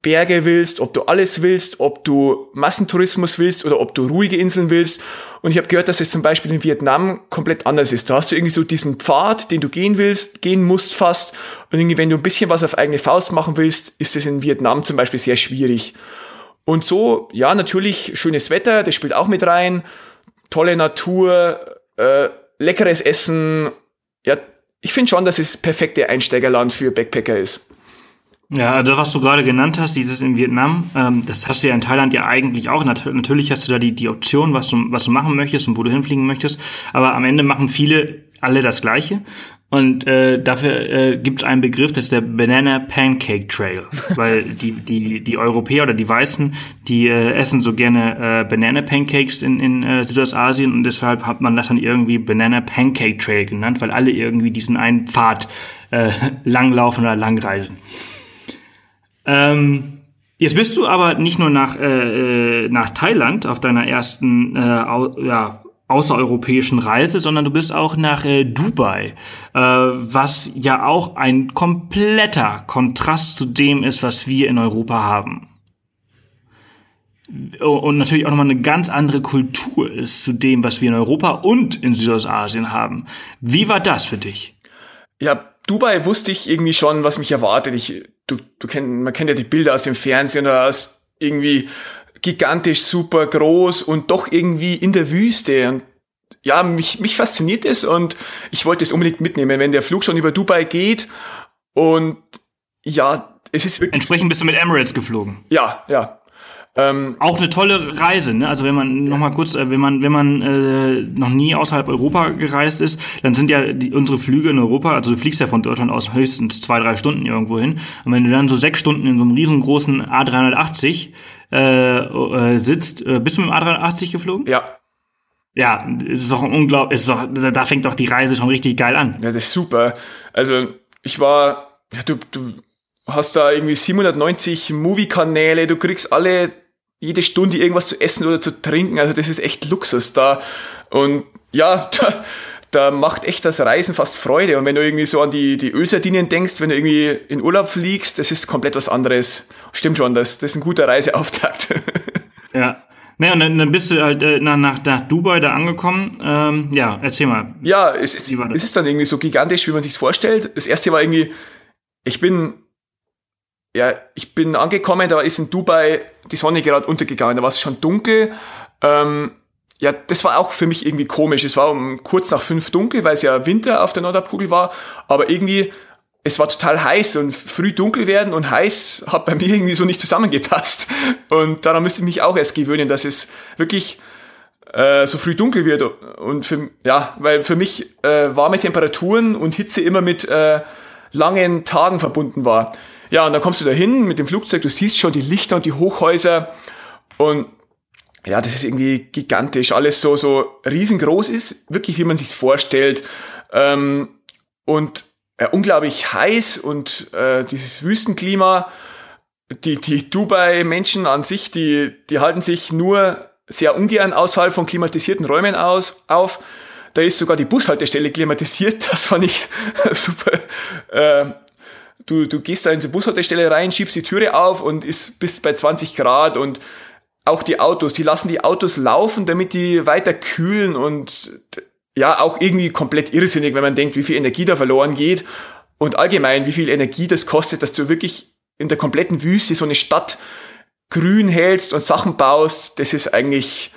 Berge willst, ob du alles willst, ob du Massentourismus willst oder ob du ruhige Inseln willst. Und ich habe gehört, dass es zum Beispiel in Vietnam komplett anders ist. Da hast du irgendwie so diesen Pfad, den du gehen willst, gehen musst fast. Und irgendwie, wenn du ein bisschen was auf eigene Faust machen willst, ist es in Vietnam zum Beispiel sehr schwierig. Und so, ja, natürlich schönes Wetter, das spielt auch mit rein. Tolle Natur, äh, leckeres Essen. Ja, ich finde schon, dass es perfekte Einsteigerland für Backpacker ist. Ja, also was du gerade genannt hast, dieses in Vietnam, ähm, das hast du ja in Thailand ja eigentlich auch. Nat natürlich hast du da die, die Option, was du, was du machen möchtest und wo du hinfliegen möchtest. Aber am Ende machen viele alle das Gleiche. Und äh, dafür äh, gibt es einen Begriff, das ist der Banana Pancake Trail. Weil die, die, die Europäer oder die Weißen, die äh, essen so gerne äh, Banana Pancakes in, in äh, Südostasien und deshalb hat man das dann irgendwie Banana Pancake Trail genannt, weil alle irgendwie diesen einen Pfad äh, langlaufen oder langreisen. Ähm, jetzt bist du aber nicht nur nach, äh, äh, nach Thailand auf deiner ersten äh, au ja, außereuropäischen Reise, sondern du bist auch nach äh, Dubai, äh, was ja auch ein kompletter Kontrast zu dem ist, was wir in Europa haben. Und natürlich auch nochmal eine ganz andere Kultur ist zu dem, was wir in Europa und in Südostasien haben. Wie war das für dich? Ja, Dubai wusste ich irgendwie schon, was mich erwartet. Ich, du, du kenn, man kennt ja die Bilder aus dem Fernsehen, da ist irgendwie gigantisch, super groß und doch irgendwie in der Wüste. Und ja, mich, mich fasziniert es und ich wollte es unbedingt mitnehmen, wenn der Flug schon über Dubai geht. Und ja, es ist wirklich. Entsprechend bist du mit Emirates geflogen. Ja, ja. Ähm, auch eine tolle Reise, ne? Also wenn man noch mal kurz, äh, wenn man wenn man äh, noch nie außerhalb Europa gereist ist, dann sind ja die, unsere Flüge in Europa, also du fliegst ja von Deutschland aus höchstens zwei drei Stunden irgendwo hin. Und wenn du dann so sechs Stunden in so einem riesengroßen A380 äh, äh, sitzt, äh, bist du mit dem A380 geflogen? Ja. Ja, es ist doch unglaublich, ist doch, da fängt doch die Reise schon richtig geil an. Ja, das ist super. Also ich war, ja, du, du hast da irgendwie 790 Movie-Kanäle, du kriegst alle jede Stunde irgendwas zu essen oder zu trinken. Also das ist echt Luxus da. Und ja, da, da macht echt das Reisen fast Freude. Und wenn du irgendwie so an die, die Ölsardinien denkst, wenn du irgendwie in Urlaub fliegst, das ist komplett was anderes. Stimmt schon, das, das ist ein guter Reiseauftakt. Ja. Naja, und dann, dann bist du halt äh, nach, nach, nach Dubai da angekommen. Ähm, ja, erzähl mal. Ja, es ist, es ist dann irgendwie so gigantisch, wie man sich vorstellt. Das erste war irgendwie, ich bin, ja, ich bin angekommen, da ist in Dubai die Sonne gerade untergegangen, da war es schon dunkel. Ähm, ja, das war auch für mich irgendwie komisch. Es war um kurz nach fünf dunkel, weil es ja Winter auf der Nordhalbkugel war, aber irgendwie es war total heiß und früh dunkel werden und heiß hat bei mir irgendwie so nicht zusammengepasst. Und daran müsste ich mich auch erst gewöhnen, dass es wirklich äh, so früh dunkel wird. Und für, ja, weil für mich äh, warme Temperaturen und Hitze immer mit äh, langen Tagen verbunden war. Ja, und dann kommst du da hin mit dem Flugzeug, du siehst schon die Lichter und die Hochhäuser und ja, das ist irgendwie gigantisch, alles so, so riesengroß ist, wirklich wie man sich's vorstellt. Ähm, und äh, unglaublich heiß und äh, dieses Wüstenklima, die, die Dubai-Menschen an sich, die, die halten sich nur sehr ungern außerhalb von klimatisierten Räumen aus, auf. Da ist sogar die Bushaltestelle klimatisiert, das fand ich super. Äh, du, du gehst da in die Bushaltestelle rein, schiebst die Türe auf und ist bis bei 20 Grad und auch die Autos, die lassen die Autos laufen, damit die weiter kühlen und ja auch irgendwie komplett irrsinnig, wenn man denkt, wie viel Energie da verloren geht und allgemein, wie viel Energie das kostet, dass du wirklich in der kompletten Wüste so eine Stadt grün hältst und Sachen baust. Das ist eigentlich,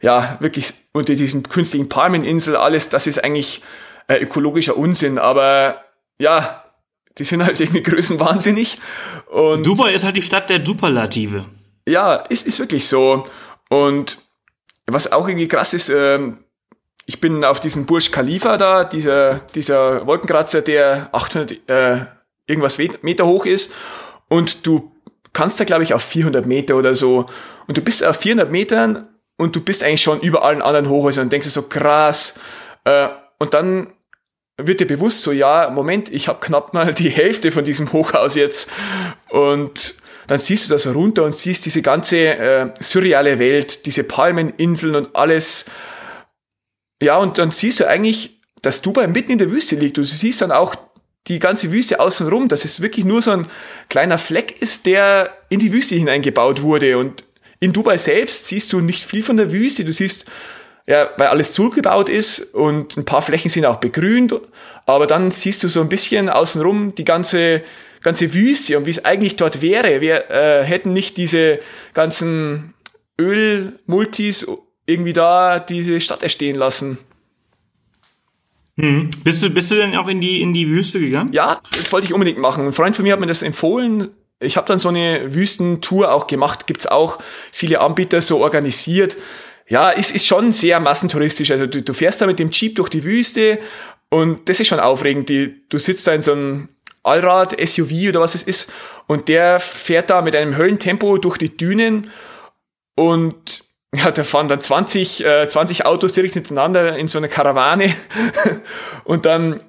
ja, wirklich unter diesen künstlichen Palmeninsel alles, das ist eigentlich äh, ökologischer Unsinn, aber ja, die sind halt irgendwie größenwahnsinnig. Und Dubai ist halt die Stadt der Superlative. Ja, ist, ist wirklich so. Und was auch irgendwie krass ist, ähm, ich bin auf diesem Burj Khalifa da, dieser, dieser Wolkenkratzer, der 800 äh, irgendwas Meter hoch ist. Und du kannst da, glaube ich, auf 400 Meter oder so. Und du bist auf 400 Metern und du bist eigentlich schon über allen anderen Hochhäusern und denkst dir so krass. Äh, und dann wird dir bewusst so, ja, Moment, ich habe knapp mal die Hälfte von diesem Hochhaus jetzt. Und dann siehst du das runter und siehst diese ganze äh, surreale Welt, diese Palmeninseln und alles ja, und dann siehst du eigentlich, dass Dubai mitten in der Wüste liegt. Du siehst dann auch die ganze Wüste außenrum, dass es wirklich nur so ein kleiner Fleck ist, der in die Wüste hineingebaut wurde. Und in Dubai selbst siehst du nicht viel von der Wüste. Du siehst, ja, weil alles zurückgebaut ist und ein paar Flächen sind auch begrünt, aber dann siehst du so ein bisschen außenrum die ganze, ganze Wüste und wie es eigentlich dort wäre. Wir äh, hätten nicht diese ganzen Ölmultis irgendwie da diese Stadt erstehen lassen. Hm. Bist, du, bist du denn auch in die, in die Wüste gegangen? Ja, das wollte ich unbedingt machen. Ein Freund von mir hat mir das empfohlen. Ich habe dann so eine Wüstentour auch gemacht. Gibt's auch viele Anbieter so organisiert. Ja, ist, ist schon sehr massentouristisch. Also du, du fährst da mit dem Jeep durch die Wüste und das ist schon aufregend. Die, du sitzt da in so einem Allrad, SUV oder was es ist und der fährt da mit einem Höllentempo durch die Dünen und ja, da fahren dann 20, äh, 20 Autos direkt hintereinander in so eine Karawane und dann,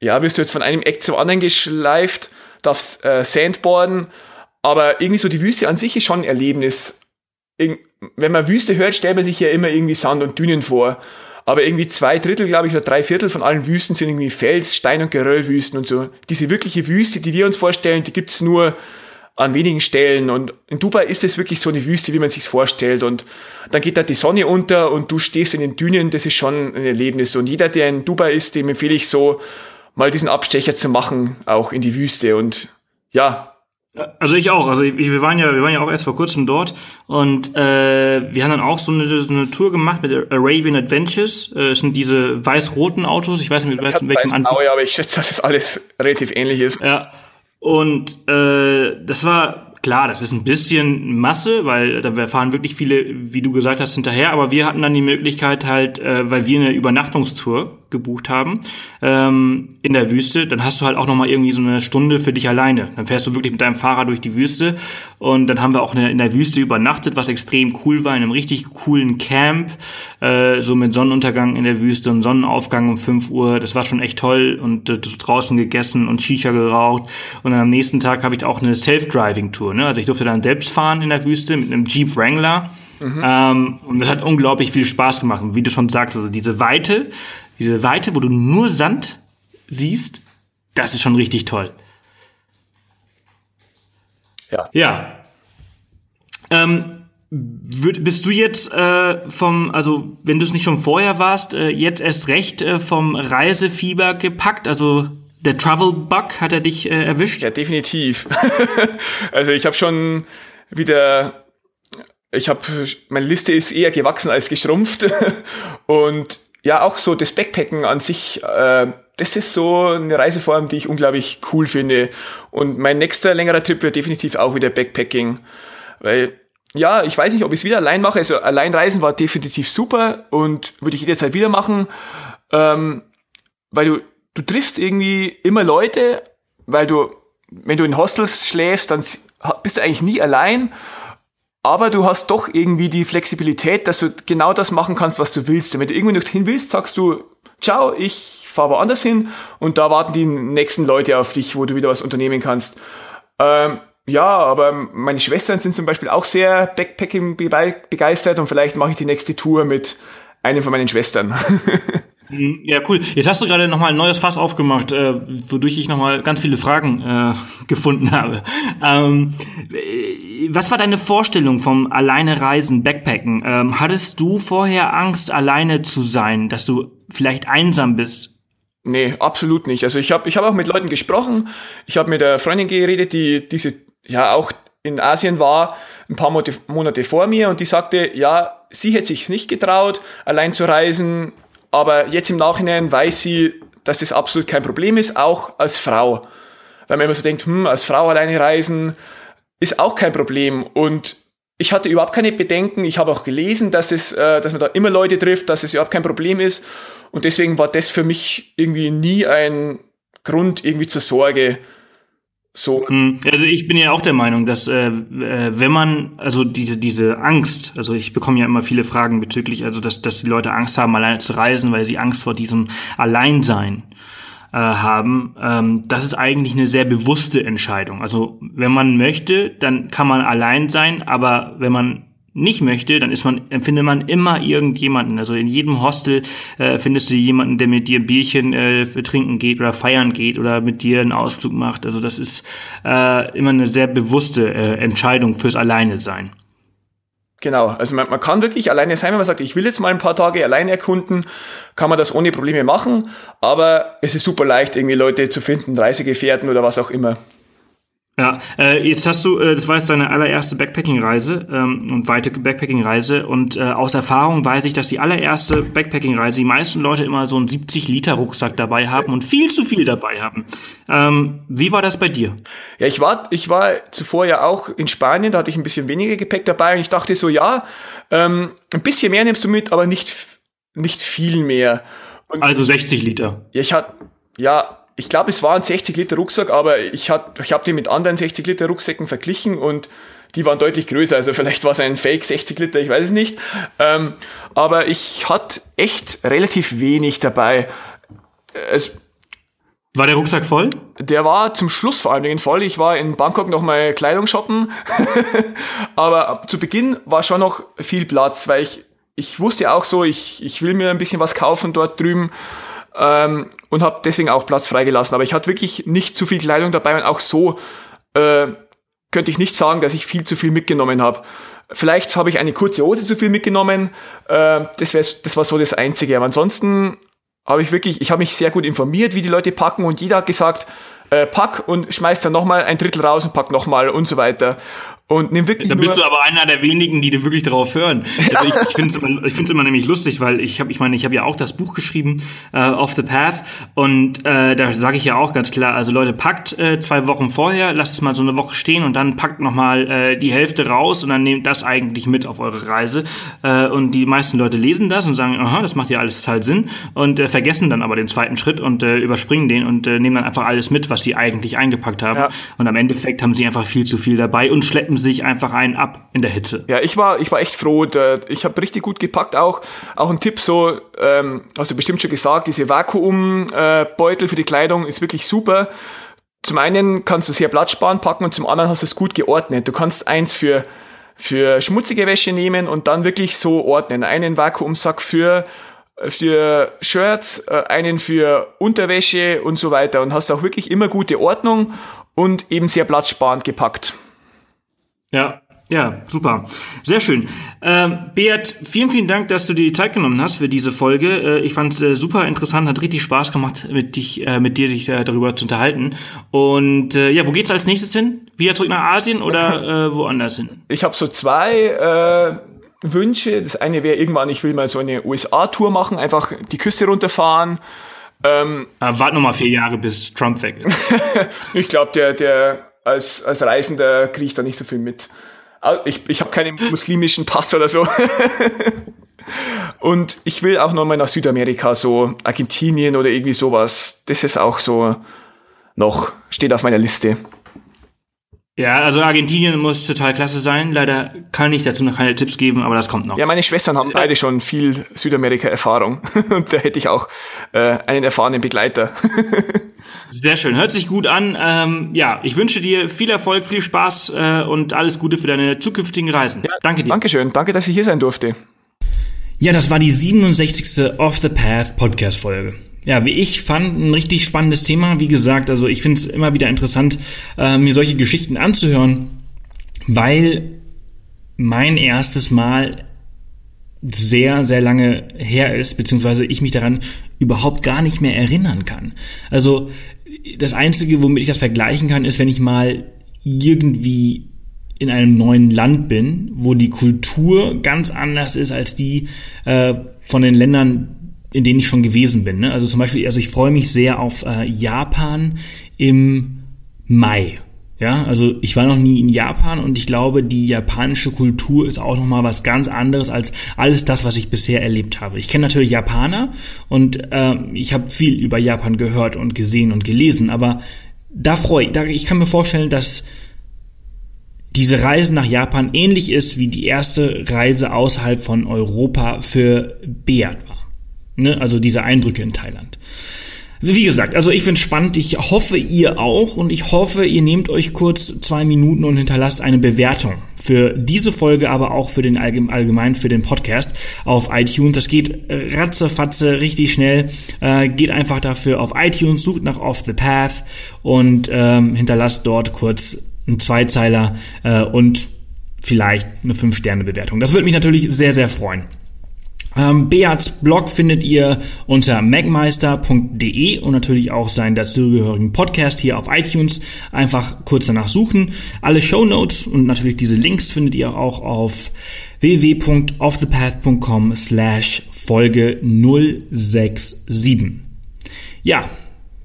ja, wirst du jetzt von einem Eck zum anderen geschleift, darfst äh, Sandboarden, aber irgendwie so die Wüste an sich ist schon ein Erlebnis. Ir wenn man Wüste hört, stellt man sich ja immer irgendwie Sand und Dünen vor. Aber irgendwie zwei Drittel, glaube ich, oder drei Viertel von allen Wüsten sind irgendwie Fels, Stein- und Geröllwüsten und so. Diese wirkliche Wüste, die wir uns vorstellen, die gibt's nur an wenigen Stellen. Und in Dubai ist es wirklich so eine Wüste, wie man sich vorstellt. Und dann geht da die Sonne unter und du stehst in den Dünen. Das ist schon ein Erlebnis. Und jeder, der in Dubai ist, dem empfehle ich so, mal diesen Abstecher zu machen, auch in die Wüste. Und ja, also ich auch. Also ich, wir waren ja, wir waren ja auch erst vor kurzem dort und äh, wir haben dann auch so eine, so eine Tour gemacht mit Arabian Adventures. Äh, das sind diese weiß-roten Autos. Ich weiß nicht, mit welchem Anfang. Ja, aber ich schätze, dass das alles relativ ähnlich ist. Ja. Und äh, das war klar, das ist ein bisschen Masse, weil da fahren wirklich viele, wie du gesagt hast, hinterher. Aber wir hatten dann die Möglichkeit halt, äh, weil wir eine Übernachtungstour gebucht haben ähm, in der Wüste, dann hast du halt auch noch mal irgendwie so eine Stunde für dich alleine. Dann fährst du wirklich mit deinem Fahrrad durch die Wüste und dann haben wir auch eine, in der Wüste übernachtet, was extrem cool war, in einem richtig coolen Camp, äh, so mit Sonnenuntergang in der Wüste und Sonnenaufgang um 5 Uhr. Das war schon echt toll und äh, draußen gegessen und Shisha geraucht und dann am nächsten Tag habe ich auch eine Self-Driving-Tour. Ne? Also ich durfte dann selbst fahren in der Wüste mit einem Jeep Wrangler Mhm. Ähm, und das hat unglaublich viel Spaß gemacht. Und wie du schon sagst, also diese Weite, diese Weite, wo du nur Sand siehst, das ist schon richtig toll. Ja. Ja. Ähm, bist du jetzt äh, vom, also wenn du es nicht schon vorher warst, äh, jetzt erst recht äh, vom Reisefieber gepackt? Also der Travel Bug hat er dich äh, erwischt? Ja, definitiv. also ich habe schon wieder ich habe, meine Liste ist eher gewachsen als geschrumpft. Und ja, auch so das Backpacken an sich, äh, das ist so eine Reiseform, die ich unglaublich cool finde. Und mein nächster längerer Trip wird definitiv auch wieder Backpacking. Weil, ja, ich weiß nicht, ob ich es wieder allein mache. Also allein reisen war definitiv super und würde ich jederzeit wieder machen. Ähm, weil du, du triffst irgendwie immer Leute, weil du, wenn du in Hostels schläfst, dann bist du eigentlich nie allein aber du hast doch irgendwie die Flexibilität, dass du genau das machen kannst, was du willst. Und wenn du irgendwo nicht hin willst, sagst du, ciao, ich fahre woanders hin und da warten die nächsten Leute auf dich, wo du wieder was unternehmen kannst. Ähm, ja, aber meine Schwestern sind zum Beispiel auch sehr Backpacking begeistert und vielleicht mache ich die nächste Tour mit einem von meinen Schwestern. Mhm. Ja, cool. Jetzt hast du gerade nochmal ein neues Fass aufgemacht, äh, wodurch ich nochmal ganz viele Fragen äh, gefunden habe. Ähm, äh, was war deine Vorstellung vom alleine Reisen, Backpacken? Ähm, hattest du vorher Angst, alleine zu sein, dass du vielleicht einsam bist? Nee, absolut nicht. Also ich habe ich hab auch mit Leuten gesprochen. Ich habe mit der Freundin geredet, die diese ja auch in Asien war, ein paar Monate vor mir und die sagte, ja, sie hätte sich nicht getraut, allein zu reisen, aber jetzt im Nachhinein weiß sie, dass das absolut kein Problem ist, auch als Frau. Weil man immer so denkt, hm, als Frau alleine reisen ist auch kein Problem. Und ich hatte überhaupt keine Bedenken. Ich habe auch gelesen, dass, es, äh, dass man da immer Leute trifft, dass es überhaupt kein Problem ist. Und deswegen war das für mich irgendwie nie ein Grund irgendwie zur Sorge. So. Hm, also ich bin ja auch der Meinung, dass äh, äh, wenn man, also diese, diese Angst, also ich bekomme ja immer viele Fragen bezüglich, also dass, dass die Leute Angst haben, alleine zu reisen, weil sie Angst vor diesem Alleinsein äh, haben, ähm, das ist eigentlich eine sehr bewusste Entscheidung. Also wenn man möchte, dann kann man allein sein, aber wenn man nicht möchte, dann ist man, empfindet man immer irgendjemanden. Also in jedem Hostel äh, findest du jemanden, der mit dir ein Bierchen äh, trinken geht oder feiern geht oder mit dir einen Ausflug macht. Also das ist äh, immer eine sehr bewusste äh, Entscheidung fürs Alleine sein. Genau, also man, man kann wirklich alleine sein, wenn man sagt, ich will jetzt mal ein paar Tage alleine erkunden, kann man das ohne Probleme machen, aber es ist super leicht, irgendwie Leute zu finden, Reisegefährten oder was auch immer. Ja, äh, jetzt hast du, äh, das war jetzt deine allererste Backpacking-Reise ähm, und weite Backpacking-Reise und äh, aus Erfahrung weiß ich, dass die allererste Backpacking-Reise die meisten Leute immer so einen 70-Liter-Rucksack dabei haben und viel zu viel dabei haben. Ähm, wie war das bei dir? Ja, ich war, ich war zuvor ja auch in Spanien, da hatte ich ein bisschen weniger Gepäck dabei und ich dachte so, ja, ähm, ein bisschen mehr nimmst du mit, aber nicht, nicht viel mehr. Und also 60 Liter. Ja, ich hatte, ja, ich glaube, es war ein 60 Liter Rucksack, aber ich, hat, ich habe die mit anderen 60 Liter Rucksäcken verglichen und die waren deutlich größer. Also vielleicht war es ein Fake 60 Liter, ich weiß es nicht. Ähm, aber ich hatte echt relativ wenig dabei. Es, war der Rucksack voll? Der war zum Schluss vor allen Dingen voll. Ich war in Bangkok noch mal Kleidung shoppen. aber zu Beginn war schon noch viel Platz, weil ich, ich wusste auch so, ich, ich will mir ein bisschen was kaufen dort drüben ähm, und habe deswegen auch Platz freigelassen. Aber ich hatte wirklich nicht zu viel Kleidung dabei und auch so äh, könnte ich nicht sagen, dass ich viel zu viel mitgenommen habe. Vielleicht habe ich eine kurze Hose zu viel mitgenommen. Äh, das, wär, das war so das Einzige. Aber ansonsten habe ich wirklich, ich habe mich sehr gut informiert, wie die Leute packen und jeder hat gesagt, äh, pack und schmeißt dann nochmal ein Drittel raus und pack nochmal und so weiter. Und nimm wirklich. Dann bist du aber einer der wenigen, die dir wirklich darauf hören. Also ich, ich finde es immer, ich find's immer nämlich lustig, weil ich habe, ich meine, ich habe ja auch das Buch geschrieben, äh, Off the Path, und äh, da sage ich ja auch ganz klar, also Leute, packt äh, zwei Wochen vorher, lasst es mal so eine Woche stehen und dann packt nochmal äh, die Hälfte raus und dann nehmt das eigentlich mit auf eure Reise. Äh, und die meisten Leute lesen das und sagen, aha, das macht ja alles total Sinn und äh, vergessen dann aber den zweiten Schritt und äh, überspringen den und äh, nehmen dann einfach alles mit, was sie eigentlich eingepackt haben. Ja. Und am Endeffekt haben sie einfach viel zu viel dabei und schleppen sich einfach einen ab in der Hitze. Ja, ich war, ich war echt froh. Ich habe richtig gut gepackt. Auch, auch ein Tipp so, ähm, hast du bestimmt schon gesagt, diese Vakuumbeutel äh, für die Kleidung ist wirklich super. Zum einen kannst du sehr Platz sparen packen und zum anderen hast du es gut geordnet. Du kannst eins für für schmutzige Wäsche nehmen und dann wirklich so ordnen. Einen Vakuumsack für für Shirts, äh, einen für Unterwäsche und so weiter und hast auch wirklich immer gute Ordnung und eben sehr platzsparend gepackt. Ja, ja, super. Sehr schön. Ähm, Beat, vielen, vielen Dank, dass du dir die Zeit genommen hast für diese Folge. Äh, ich fand es äh, super interessant, hat richtig Spaß gemacht, mit, dich, äh, mit dir dich äh, darüber zu unterhalten. Und äh, ja, wo geht's als nächstes hin? Wieder zurück nach Asien oder äh, woanders hin? Ich habe so zwei Wünsche. Das eine wäre irgendwann, ich will mal so eine USA-Tour machen, einfach die Küste runterfahren. Ähm, Warte noch mal vier Jahre, bis Trump weg ist. ich glaube, der, der als, als Reisender kriege ich da nicht so viel mit. Ich, ich habe keinen muslimischen Pass oder so. Und ich will auch nochmal nach Südamerika, so Argentinien oder irgendwie sowas. Das ist auch so noch, steht auf meiner Liste. Ja, also Argentinien muss total klasse sein. Leider kann ich dazu noch keine Tipps geben, aber das kommt noch. Ja, meine Schwestern haben beide schon viel Südamerika-Erfahrung. Und da hätte ich auch äh, einen erfahrenen Begleiter. Sehr schön, hört sich gut an. Ähm, ja, ich wünsche dir viel Erfolg, viel Spaß äh, und alles Gute für deine zukünftigen Reisen. Ja, danke dir. Dankeschön, danke, dass ich hier sein durfte. Ja, das war die 67. Off the Path Podcast-Folge ja, wie ich fand, ein richtig spannendes Thema. Wie gesagt, also ich finde es immer wieder interessant, äh, mir solche Geschichten anzuhören, weil mein erstes Mal sehr, sehr lange her ist, beziehungsweise ich mich daran überhaupt gar nicht mehr erinnern kann. Also das Einzige, womit ich das vergleichen kann, ist, wenn ich mal irgendwie in einem neuen Land bin, wo die Kultur ganz anders ist als die äh, von den Ländern, in denen ich schon gewesen bin. Ne? Also zum Beispiel, also ich freue mich sehr auf äh, Japan im Mai. Ja, also ich war noch nie in Japan und ich glaube, die japanische Kultur ist auch nochmal was ganz anderes als alles das, was ich bisher erlebt habe. Ich kenne natürlich Japaner und äh, ich habe viel über Japan gehört und gesehen und gelesen, aber da freue ich, da, ich kann mir vorstellen, dass diese Reise nach Japan ähnlich ist wie die erste Reise außerhalb von Europa für Beat war. Ne? Also diese Eindrücke in Thailand. Wie gesagt, also ich finde spannend. Ich hoffe, ihr auch. Und ich hoffe, ihr nehmt euch kurz zwei Minuten und hinterlasst eine Bewertung für diese Folge, aber auch für den allgemein für den Podcast auf iTunes. Das geht ratzefatze richtig schnell. Äh, geht einfach dafür auf iTunes, sucht nach Off the Path und ähm, hinterlasst dort kurz einen Zweizeiler äh, und vielleicht eine 5-Sterne-Bewertung. Das würde mich natürlich sehr, sehr freuen. Ähm, Beats Blog findet ihr unter macmeister.de und natürlich auch seinen dazugehörigen Podcast hier auf iTunes. Einfach kurz danach suchen. Alle Show Notes und natürlich diese Links findet ihr auch auf www.offthepath.com slash Folge 067. Ja,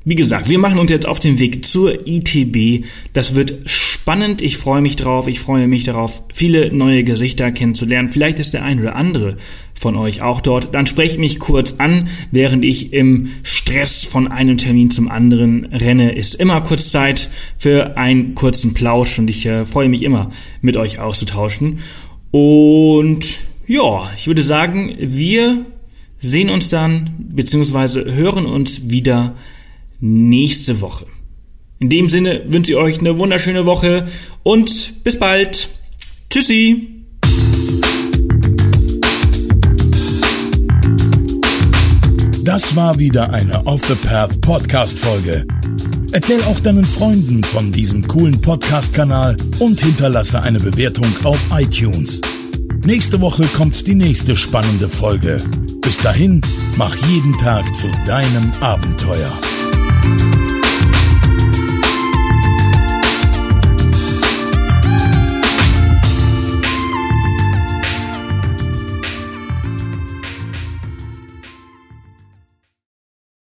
wie gesagt, wir machen uns jetzt auf den Weg zur ITB. Das wird spannend. Ich freue mich drauf. Ich freue mich darauf, viele neue Gesichter kennenzulernen. Vielleicht ist der ein oder andere von euch auch dort. Dann sprecht mich kurz an, während ich im Stress von einem Termin zum anderen renne. Ist immer kurz Zeit für einen kurzen Plausch und ich äh, freue mich immer, mit euch auszutauschen. Und ja, ich würde sagen, wir sehen uns dann, beziehungsweise hören uns wieder nächste Woche. In dem Sinne wünsche ich euch eine wunderschöne Woche und bis bald. Tschüssi. Das war wieder eine Off the Path Podcast Folge. Erzähl auch deinen Freunden von diesem coolen Podcast-Kanal und hinterlasse eine Bewertung auf iTunes. Nächste Woche kommt die nächste spannende Folge. Bis dahin, mach jeden Tag zu deinem Abenteuer.